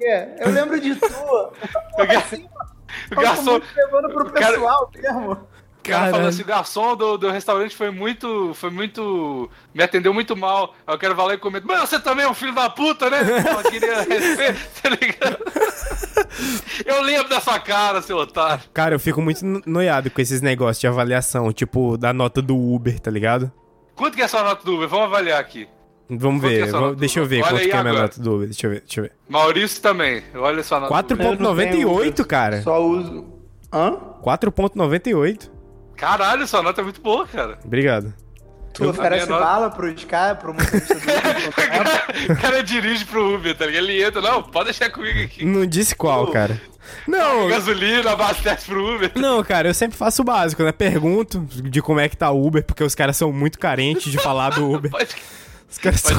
É, Eu lembro de tu. Porra, assim, O garçom, levando pro o cara- pessoal mesmo. O cara falou Caralho. assim, o garçom do, do restaurante foi muito. Foi muito. Me atendeu muito mal. Aí Eu quero falar e comento. Mas você também é um filho da puta, né? Pô, queria receber, tá ligado? Eu lembro dessa cara, seu otário. Cara, eu fico muito no- noiado com esses negócios de avaliação, tipo, da nota do Uber, tá ligado? Quanto que é essa nota do Uber? Vamos avaliar aqui. Vamos Quanto é ver, vamos- deixa eu ver quanto Olha aí que é a minha nota do Uber, deixa eu ver, deixa eu ver. Maurício também. Olha sua nota. do Uber. 4.98, cara. Só uso. Hã? 4.98. Caralho, sua nota é muito boa, cara. Obrigado. Tu Eu- oferece nota- bala pros caras, pro motorista do Uber? O cara dirige pro Uber, tá ligado? Ele entra, não, pode deixar comigo aqui. Não disse qual, cara. Não, Gasolina, abastece pro Uber. não, cara, eu sempre faço o básico, né? Pergunto de como é que tá o Uber, porque os caras são muito carentes de falar do Uber. Pode... Os caras são,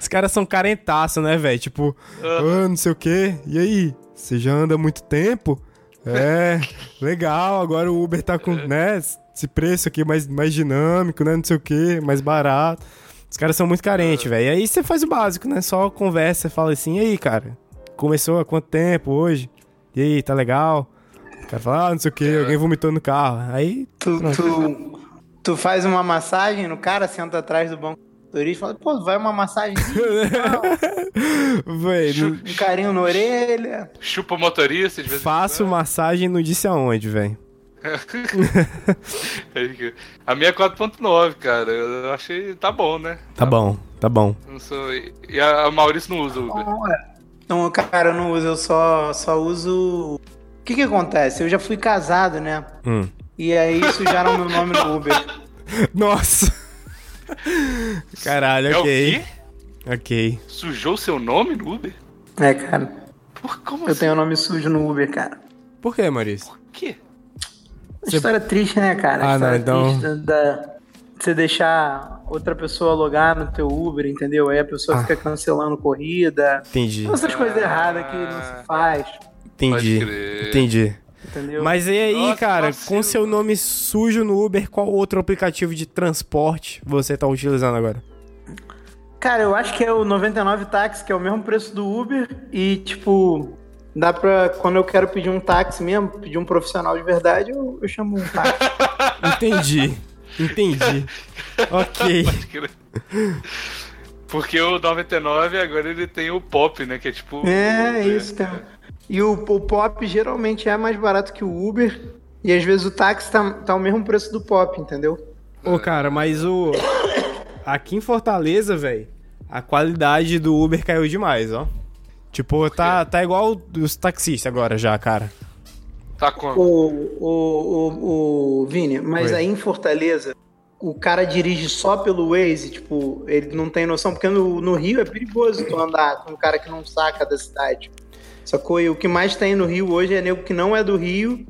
os caras são carentaço, né, velho? Tipo, ah, não sei o quê. E aí? Você já anda há muito tempo? É, legal. Agora o Uber tá com, né, esse preço aqui mais, mais dinâmico, né? Não sei o quê, mais barato. Os caras são muito carentes, velho. E aí você faz o básico, né? Só conversa, fala assim, e aí, cara? Começou há quanto tempo hoje? E aí, tá legal? O cara fala, ah, não sei o quê, alguém vomitou no carro. Aí, Tu, tu, tu faz uma massagem no cara, senta atrás do banco e fala, pô, vai uma massagem. velho, um carinho na orelha. Chupa o motorista de vez em faço massagem não disse aonde, velho. A minha é 4.9, cara. Eu achei. Tá bom, né? Tá bom, tá bom. Não sou... E a, Maurício não usa o Uber. Não, cara, eu não uso, eu só, só uso. O que que acontece? Eu já fui casado, né? Hum. E aí sujaram meu nome no Uber. Nossa! Caralho, É o ok. quê? Ok. Sujou seu nome no Uber? É, cara. como Eu assim? tenho nome sujo no Uber, cara. Por que, Maurício? Que? História triste, né, cara? Ah, não, História então- triste da, da- você deixar outra pessoa logar no teu Uber, entendeu? Aí a pessoa Ah. fica cancelando corrida. Entendi. Essas coisas erradas que não se faz. Entendi. Entendi. Entendeu? Mas e aí, Nossa, cara, vacilo, com seu nome sujo no Uber, qual outro aplicativo de transporte você tá utilizando agora? Cara, eu acho que é o 99 táxi, que é o mesmo preço do Uber. E, tipo, dá pra. Quando eu quero pedir um táxi mesmo, pedir um profissional de verdade, eu, eu chamo um táxi. Entendi. Entendi. ok. Porque o 99 agora ele tem o pop, né? Que é tipo. É, isso, cara. E o, o pop geralmente é mais barato que o Uber. E às vezes o táxi tá, tá o mesmo preço do pop, entendeu? Ô, cara, mas o. Aqui em Fortaleza, velho, a qualidade do Uber caiu demais, ó. Tipo, tá, tá igual os taxistas agora já, cara. Tá com. O, o, o, o Vini, mas Oi. aí em Fortaleza, o cara dirige só pelo Waze, tipo, ele não tem noção, porque no, no Rio é perigoso tu andar com um cara que não saca da cidade. Sacou? E o que mais tem no Rio hoje é nego que não é do Rio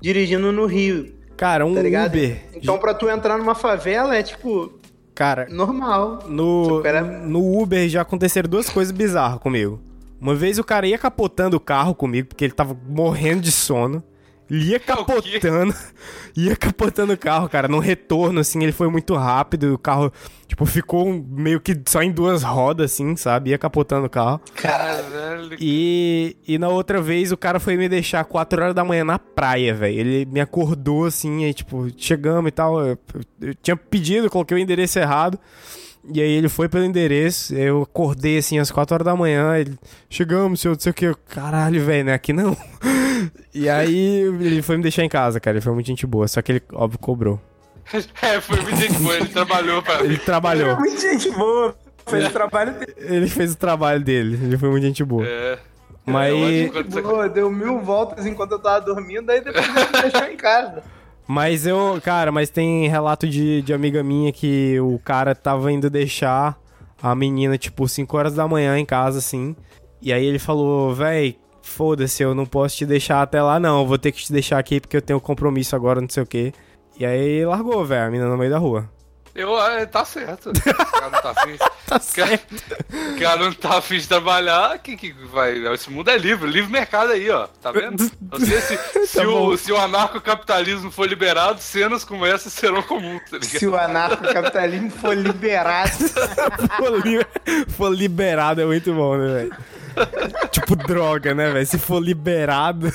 dirigindo no Rio. Cara, um tá? Uber. Então pra tu entrar numa favela é tipo. Cara, normal. No, no Uber já aconteceram duas coisas bizarras comigo. Uma vez o cara ia capotando o carro comigo, porque ele tava morrendo de sono. Ia capotando, ia capotando o carro, cara. No retorno, assim, ele foi muito rápido. O carro, tipo, ficou meio que só em duas rodas, assim, sabe? Ia capotando o carro. Caralho. E, e na outra vez o cara foi me deixar 4 horas da manhã na praia, velho. Ele me acordou assim, aí tipo, chegamos e tal. Eu, eu tinha pedido, coloquei o endereço errado. E aí ele foi pelo endereço, eu acordei assim às 4 horas da manhã, ele, chegamos, senhor, não sei o que, caralho, velho, não é aqui não. E aí ele foi me deixar em casa, cara, ele foi muito gente boa, só que ele, óbvio, cobrou. É, foi muito gente boa, ele trabalhou pra. Ele trabalhou. Muita gente boa. Fez o trabalho dele. Ele fez o trabalho dele, ele foi muito gente boa. É. Mas, Boa, deu mil voltas enquanto eu tava dormindo, aí depois ele me deixou em casa. Mas eu, cara, mas tem relato de, de amiga minha que o cara tava indo deixar a menina, tipo, 5 horas da manhã em casa, assim. E aí ele falou, véi, foda-se, eu não posso te deixar até lá, não. Eu vou ter que te deixar aqui porque eu tenho compromisso agora, não sei o quê. E aí largou, velho, a menina no meio da rua. Eu, é, tá certo. O cara não tá afim. tá certo. O cara não tá afim de trabalhar, que, que vai. Esse mundo é livre, livre mercado aí, ó. Tá vendo? Não sei se, se, Tá o, se o anarcocapitalismo for liberado, cenas como essa serão comuns, tá ligado? Se o anarcocapitalismo for liberado. for, li- for liberado é muito bom, né, velho? tipo droga, né, velho? Se for liberado.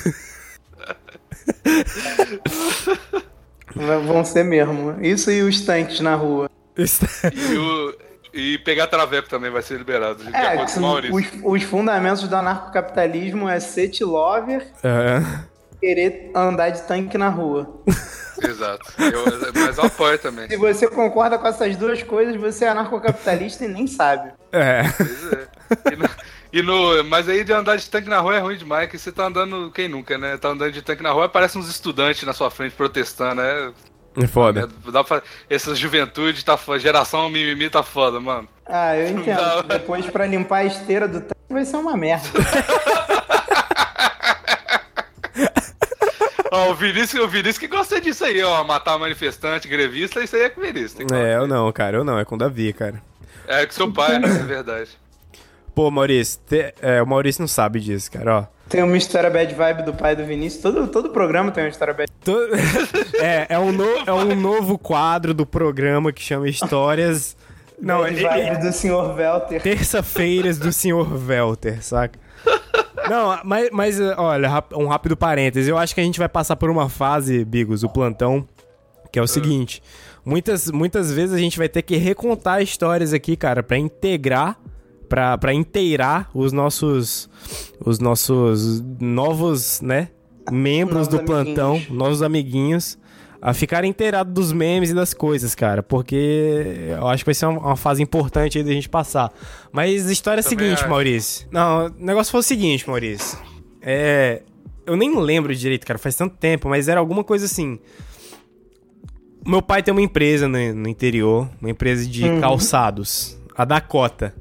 Vão ser mesmo. Isso e os tanques na rua. E, o- e pegar traveco também vai ser liberado, de É, que os, os fundamentos do anarcocapitalismo é set lover, É. querer andar de tanque na rua. Exato. Eu, mas eu apoio também. Se você concorda com essas duas coisas, você é anarcocapitalista e nem sabe. É. Pois é. E no, e no- mas aí de andar de tanque na rua é ruim demais, que você tá andando, quem nunca, né? Tá andando de tanque na rua, parece uns estudantes na sua frente protestando, né? É foda. Dá pra, essa juventude tá foda, geração mimimi tá foda, mano. Ah, eu entendo. Não. Depois pra limpar a esteira do tanque vai ser uma merda. Ó, o Vinícius, o Vinícius que gosta disso aí, ó, matar manifestante, grevista, isso aí é com o Vinícius. É, eu não, cara, eu não, é com o Davi, cara. É com seu pai, né? É verdade. Pô, Maurício, te- é, o Maurício não sabe disso, cara, ó. Tem uma história bad vibe do pai do Vinícius. Todo, todo programa tem uma história bad To- É, é um, no- é um novo quadro do programa que chama Histórias. Não, bad é, vibe do Sr. Welter. Terça-feiras do Sr. Welter, saca? Não, mas, mas olha, um rápido parêntese. Eu acho que a gente vai passar por uma fase, Bigos, o plantão, que é o seguinte. Muitas, muitas vezes a gente vai ter que recontar histórias aqui, cara, pra integrar, pra, pra inteirar os nossos, os nossos novos, né, membros Novos do plantão, amiguinhos. novos amiguinhos, a ficarem inteirados dos memes e das coisas, cara, porque eu acho que vai ser uma, uma fase importante aí da gente passar. Mas a história é a seguinte, acho. Maurício. Não, o negócio foi o seguinte, Maurício. É. Eu nem lembro direito, cara, faz tanto tempo, mas era alguma coisa assim. Meu pai tem uma empresa no, no interior, uma empresa de Uhum. calçados, a Dakota.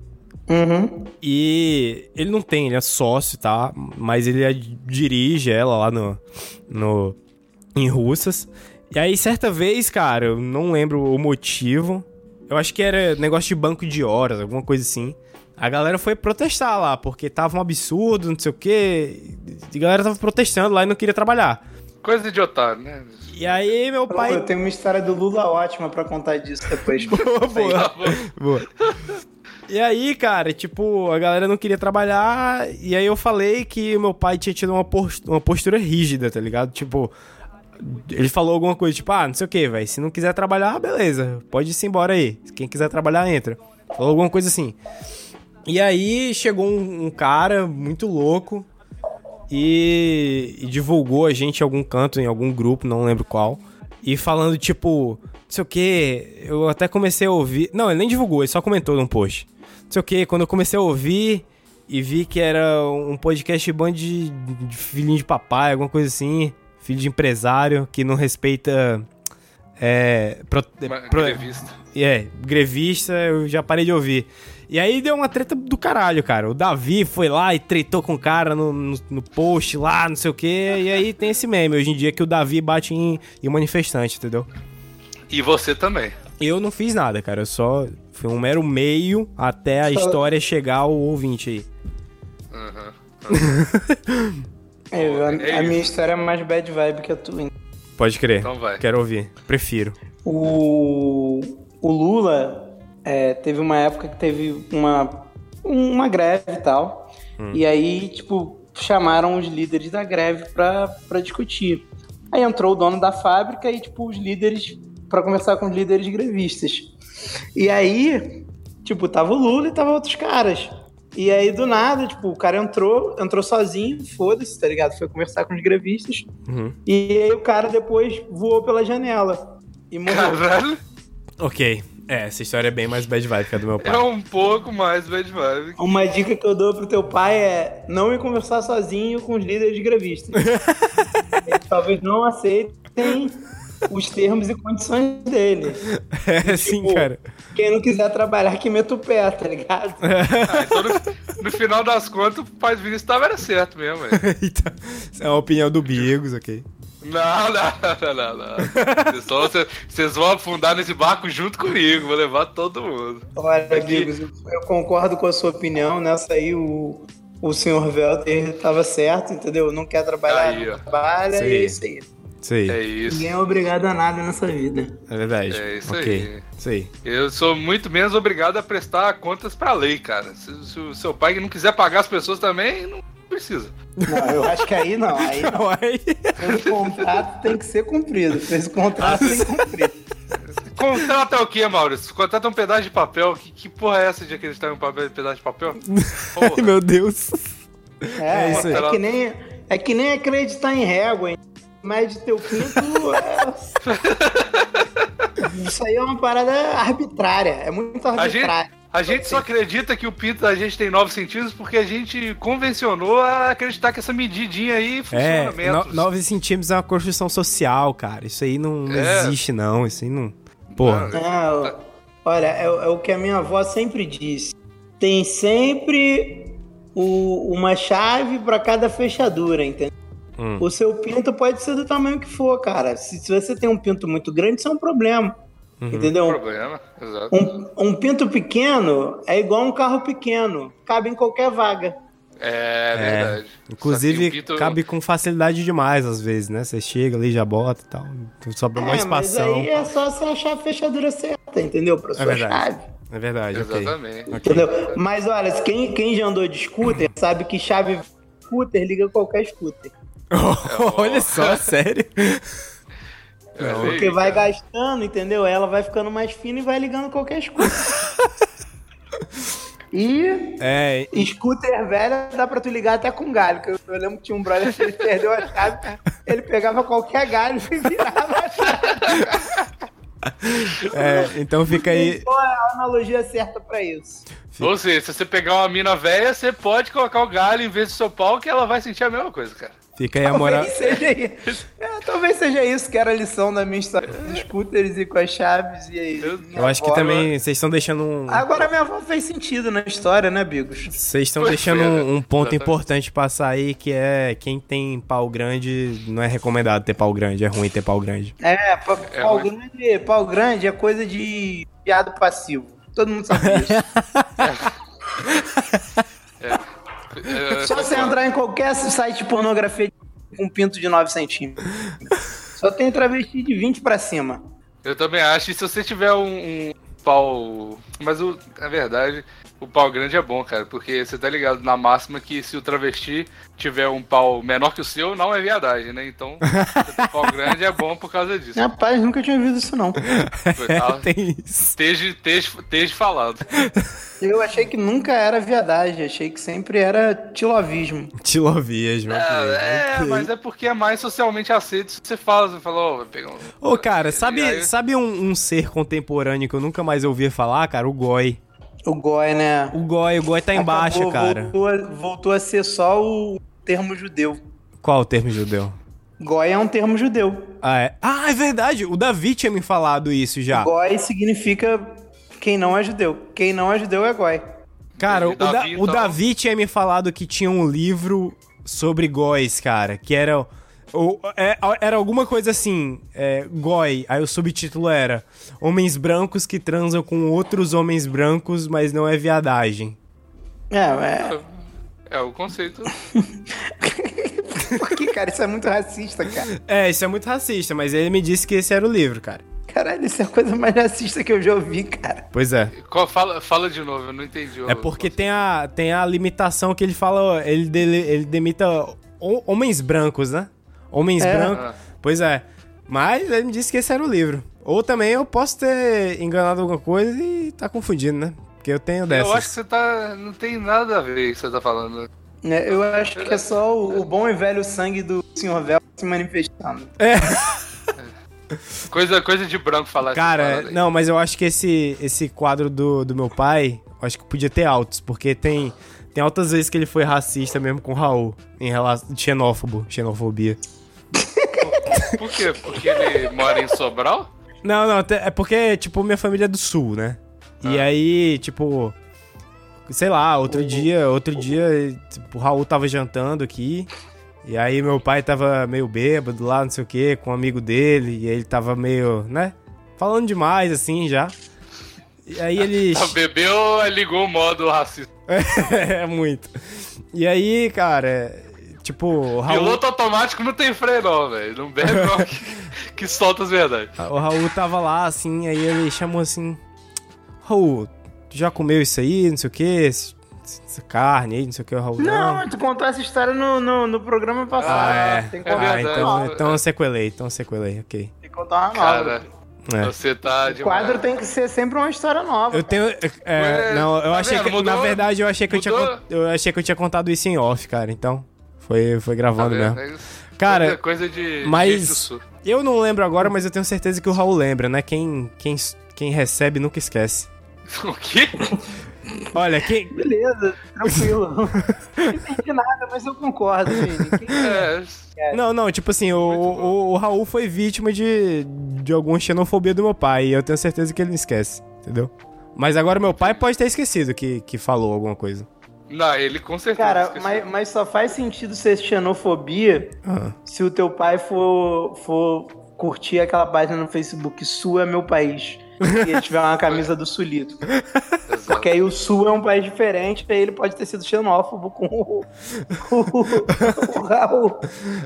Uhum. E ele não tem, ele é sócio, tá? Mas ele é- dirige ela lá no, no. em Russas. E aí, certa vez, cara, eu não lembro o motivo. Eu acho que era negócio de banco de horas, alguma coisa assim. A galera foi protestar lá, porque tava um absurdo, não sei o quê. E a galera tava protestando lá e não queria trabalhar. Coisa de otário, né? E aí, meu pai. Eu tenho uma história do Lula ótima pra contar disso depois. boa, boa. Boa. E aí, cara, tipo, a galera não queria trabalhar, e aí eu falei que meu pai tinha tido uma, uma postura rígida, tá ligado? Tipo, ele falou alguma coisa, tipo, ah, não sei o que, velho, se não quiser trabalhar, beleza, pode ir embora aí. Quem quiser trabalhar, entra. Falou alguma coisa assim. E aí chegou um, um cara muito louco e, e divulgou a gente em algum canto, em algum grupo, não lembro qual. E falando, tipo, sei o que, eu até comecei a ouvir. Não, ele nem divulgou, ele só comentou num post. Não sei o que, quando eu comecei a ouvir e vi que era um podcast bando de, de filhinho de papai, alguma coisa assim, filho de empresário que não respeita. É. Pro, Uma pro- grevista. é, grevista, eu já parei de ouvir. E aí deu uma treta do caralho, cara. O Davi foi lá e tretou com o cara no, no, no post lá, não sei o quê. E aí tem esse meme hoje em dia que o Davi bate em, em manifestante, entendeu? E você também. Eu não fiz nada, cara. Eu só. Foi um mero meio até a história chegar ao ouvinte aí. É, a, É a minha história é mais bad vibe que a tua. hein? Pode crer. Então vai. Quero ouvir. Prefiro. O, o Lula é, teve uma época que teve uma, uma greve e tal. Hum. E aí, tipo, chamaram os líderes da greve pra, pra discutir. Aí entrou o dono da fábrica e, tipo, os líderes, pra conversar com os líderes grevistas. E aí, tipo, tava o Lula e tava outros caras. E aí, do nada, tipo, o cara entrou, entrou sozinho, foda-se, tá ligado? Foi conversar com os grevistas. Uhum. E aí o cara depois voou pela janela. E morreu. Caralho, Ok. É, essa história é bem mais bad vibe que a do meu pai. é um pouco mais bad vibe. Uma dica que eu dou pro teu pai é não ir conversar sozinho com os líderes grevistas. Eles talvez não aceitem os termos e condições dele. É, sim, Tipo, cara. Quem não quiser trabalhar, que meta o pé, tá ligado? Ah, então no, no final das contas, o pai do Vinícius tava era certo mesmo, velho. Eita, é a opinião do Bigos, ok. Não, não, não, não, não. Vocês só- Vocês vão afundar nesse barco junto comigo, vou levar todo mundo. Olha, amigos, eu, eu concordo com a sua opinião. Nessa aí, o, o senhor Velter tava certo, entendeu? Não quer trabalhar, Aí, não trabalha, Sim. e é isso aí. Isso aí. É isso. Ninguém é obrigado a nada nessa vida. É verdade. É isso ok. aí. Isso aí. Eu sou muito menos obrigado a prestar contas pra lei, cara. Se, se o seu pai não quiser pagar as pessoas também, não precisa. Não, eu acho que aí não. Aí não. Esse contrato tem que ser cumprido. Esse contrato tem que cumprir. Contrato é o quê, Maurício? Contrato é um pedaço de papel. Que, que porra é essa de acreditar em um papel, pedaço de papel? Ai, meu Deus. É, É isso aí. é que nem, é que nem acreditar em régua, hein? Mas de teu pinto é... Isso aí é uma parada arbitrária. É muito A gente, arbitrário. a gente só acredita que o pinto da gente tem 9 centímetros porque a gente convencionou a acreditar que essa medidinha aí funciona É, metros. no, 9 centímetros é uma construção social, cara. Isso aí não, não É. existe, não. Isso aí não. Porra. Não, olha, é, é o que a minha avó sempre disse. Tem sempre o- uma chave para cada fechadura, entendeu? Hum. O seu pinto pode ser do tamanho que for, cara. Se, se você tem um pinto muito grande, isso é um problema. Uhum. Entendeu? Problema, exato. Um, um pinto pequeno é igual um carro pequeno. Cabe em qualquer vaga. É, verdade. Inclusive, pinto- cabe com facilidade demais, às vezes, né? Você chega ali, já bota e tal. Sobra uma É, mas espação. aí é só você achar a fechadura certa, entendeu? Pra sua É verdade. chave. É verdade. Exatamente. Ok. Entendeu? Mas olha, quem, quem já andou de scooter sabe que chave scooter liga qualquer scooter. Olha só, sério. É, Porque vai gastando, entendeu? Ela vai ficando mais fina e vai ligando qualquer scooter. E É, scooter velha dá pra tu ligar até com galho. que Eu, eu lembro que tinha um brother que ele perdeu a chave, ele pegava qualquer galho e virava a chave. é, então fica aí. Qual é a analogia certa pra isso? Ou seja, se você pegar uma mina velha, você pode colocar o galho em vez do seu pau que ela vai sentir a mesma coisa, cara. Fica aí a moral. Talvez seja isso. É, talvez seja isso que era a lição da minha história dos scooters e com as chaves. E aí, Eu acho que também vocês estão deixando um. Agora minha avó fez sentido na história, né, Bigos? Vocês estão deixando um, um ponto importante passar aí, que é quem tem pau grande, não é recomendado ter pau grande, é ruim ter pau grande. É, pa- É pau, ruim. grande, pau grande é coisa de viado passivo. Todo mundo sabe disso. É, Só você entrar em qualquer site de pornografia com pinto de 9 centímetros. Só tem travesti de 20 pra cima. Eu também acho, e se você tiver um, um pau. Mas o, na verdade, o pau grande é bom, cara, porque você tá ligado na máxima que se o travesti tiver um pau menor que o seu, não é viadagem, né? Então, ter pau grande é bom por causa disso. Rapaz, nunca tinha ouvido isso não. Foi, tá? Tem isso. Esteja falado. Eu achei que nunca era viadagem, achei que sempre era tilovismo. Tilovias, meu É, é, mas é porque é mais socialmente aceito se você fala, você fala, ó, vai pegar um. Ô, cara, sabe, aí- sabe um, um ser contemporâneo que eu nunca mais ouvi falar, cara? O Goi. O Goi, né? O Goi, o Goi tá embaixo, Acabou, cara. Voltou a, voltou a ser só o termo judeu. Qual o termo judeu? Goi é um termo judeu. Ah, é? Ah, é verdade. O Davi tinha me falado isso já. Goi significa quem não é judeu. Quem não é judeu é Goi. Cara, o, Da- Davi, o então. Davi tinha me falado que tinha um livro sobre góis, cara, que era. Ou, é, era alguma coisa assim, é, goi, aí o subtítulo era Homens brancos que transam com outros homens brancos, mas não é viadagem. É, é. É o conceito. Por que, cara? Isso é muito racista, cara. É, isso é muito racista, mas ele me disse que esse era o livro, cara. Caralho, isso é a coisa mais racista que eu já ouvi, cara. Pois é. Qual- fala, fala de novo, eu não entendi. É porque tem a, tem a limitação que ele fala, ele, dele, ele demita ho- homens brancos, né? Homens É. brancos. Ah. Pois é. Mas ele me disse que esse era o livro. Ou também eu posso ter enganado alguma coisa e tá confundindo, né? Porque eu tenho dessas. Eu acho que você tá. Não tem nada a ver com o que você tá falando. É, eu acho que é só o, o bom e velho sangue do Sr. Vel se manifestando. Coisa, coisa de branco falar Cara, aí. não, mas eu acho que esse, esse quadro do, do meu pai, eu acho que podia ter altos, porque tem, tem altas vezes que ele foi racista mesmo com o Raul, em relação. xenófobo, xenofobia. Por quê? Porque ele mora em Sobral? Não, não, é porque, tipo, minha família é do sul, né? E aí, tipo, sei lá, outro dia, outro dia, tipo, o Raul tava jantando aqui. E aí meu pai tava meio bêbado lá, não sei o que, com um amigo dele, e ele tava meio, né? Falando demais, assim, já. E aí ele. Tá, bebeu, ligou o modo racista. é, muito. E aí, cara, tipo, o Raul. Piloto automático não tem freio, não, velho. Não bebe não, que, que solta as verdades. O Raul tava lá, assim, aí ele chamou assim: Raul, tu já comeu isso aí, não sei o que, essa carne aí, não sei o que, o Raul. Não, mas tu contou essa história no, no, no programa passado. Ah, é. Tem que ah, então, nova. então eu sequelei, então eu sequelei, ok. Tem que contar uma Cara, nova. É. você tá O demais. quadro tem que ser sempre uma história nova. Eu tenho. é, Ué, não, eu tá achei vendo? que. Mudou- na verdade, eu achei que eu tinha, eu achei que eu tinha contado isso em off, cara. Então, foi, foi gravando Tá mesmo. É. Cara, Coisa- coisa de gente mas eu não lembro agora, mas eu tenho certeza que o Raul lembra, né? Quem, quem, quem recebe nunca esquece. O quê? Olha, quem. Beleza, tranquilo. não entendi nada, mas eu concordo, Vini. É, Não, não, tipo assim, o, o, o Raul foi vítima de, de alguma xenofobia do meu pai, e eu tenho certeza que ele não esquece, entendeu? Mas agora meu pai pode ter esquecido que, que falou alguma coisa. Não, ele com certeza. Cara, esqueceu. mas, mas só faz sentido ser xenofobia Ah. se o teu pai for, for curtir aquela página no Facebook Sul é meu país. E ele tiver uma camisa do Sulito. Porque aí o Sul é um país diferente, aí ele pode ter sido xenófobo com o, o, o Raul.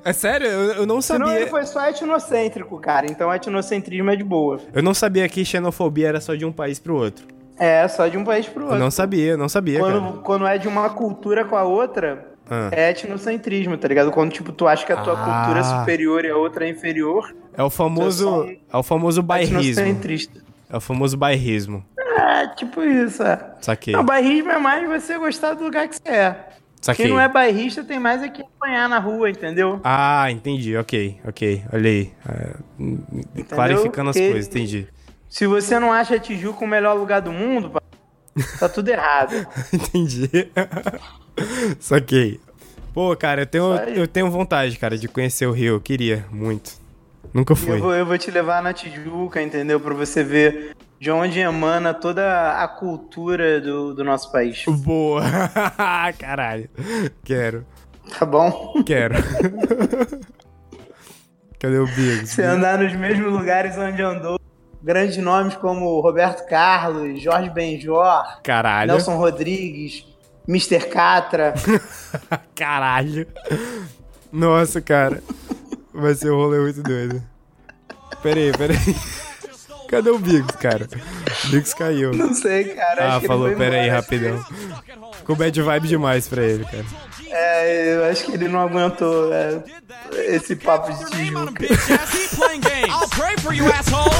É sério? Eu, eu não Senão sabia. ele foi só etnocêntrico, cara. Então etnocentrismo é de boa. Eu não sabia que xenofobia era só de um país pro outro. É, só de um país pro Eu outro. não sabia, eu não sabia, cara. Quando, quando é de uma cultura com a outra, Ah. é etnocentrismo, tá ligado? Quando, tipo, tu acha que a tua Ah. cultura é superior e a outra é inferior, É o famoso. É o famoso bairrismo. etnocentrista. É o famoso bairrismo. É, tipo isso, é. Saquei. Não, bairrismo é mais você gostar do lugar que você é. Saquei. Quem não é bairrista tem mais é que apanhar na rua, entendeu? Ah, entendi, ok, ok. Olha aí. É, clarificando as coisas, entendi. Se você não acha Tijuca o melhor lugar do mundo, tá tudo errado. entendi. Saquei. Pô, cara, eu tenho, eu tenho vontade, cara, de conhecer o Rio. Eu queria, muito. Nunca fui. Eu vou, eu vou te levar na Tijuca, entendeu? Pra você ver de onde emana toda a cultura do, do nosso país. Boa! Caralho. Quero. Tá bom? Quero. Cadê o Bigos? Você andar nos mesmos lugares onde andou grandes nomes como Roberto Carlos, Jorge Benjor, Caralho. Nelson Rodrigues, Mr. Catra. Caralho. Nossa, cara. Vai ser um rolê muito doido. Pera aí, pera aí. Cadê o Bigos, cara? O Bigos caiu. Não sei, cara. Ah, falou, pera aí, rapidão. Ficou bad vibe demais pra ele, cara. É, eu acho que ele não aguentou é, esse papo de Tijuca. Keep playing games. I'll pray for you, asshole.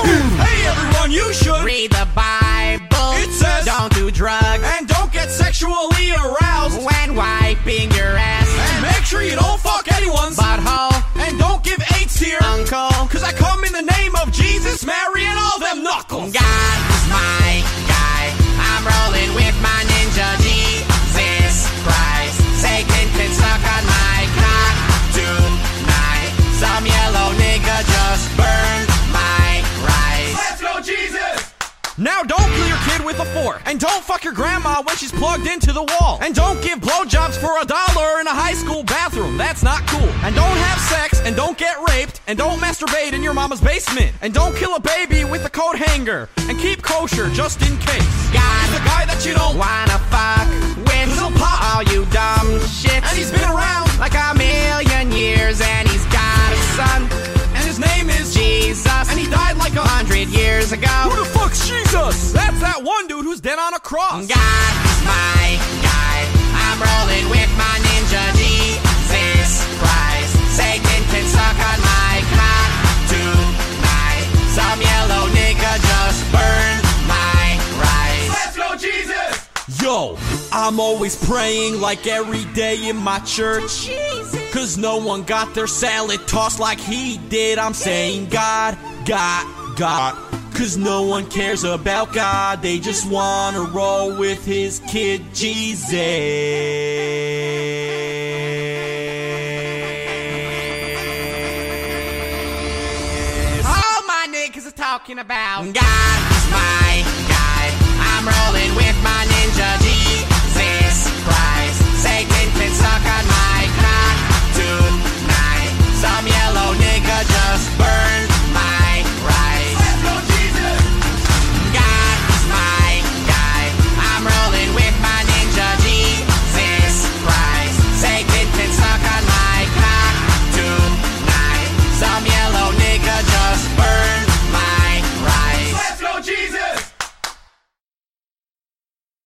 hey, everyone, you should read the Bible. It says, don't do drugs and don't get sexually aroused when wiping your ass. And make sure you don't fuck anyone's butthole. And don't give AIDS to your uncle. Cause I come in the name of Jesus, Mary, and all them knuckles. God is my guy. I'm rolling with my ninja Now don't kill your kid with a fork. And don't fuck your grandma when she's plugged into the wall. And don't give blowjobs for a dollar in a high school bathroom. That's not cool. And don't have sex and don't get raped. And don't masturbate in your mama's basement. And don't kill a baby with a coat hanger. And keep kosher just in case. God, the guy that you don't wanna fuck with. Cause he'll pop all you dumb shit. And he's been around like a million years. And he's got a son. Jesus. And he died like a hundred years ago. Who the fuck's Jesus? That's that one dude who's dead on a cross. God is my guy. I'm rolling with my ninja Jesus Christ. Satan can suck on my cock tonight. Some yellow nigga just burned my rice. Let's go, Jesus! Yo, I'm always praying like every day in my church. Cause no one got their salad tossed like he did. I'm saying God, God, God. Cause no one cares about God, they just wanna roll with his kid Jesus. All my niggas are talking about God, just burn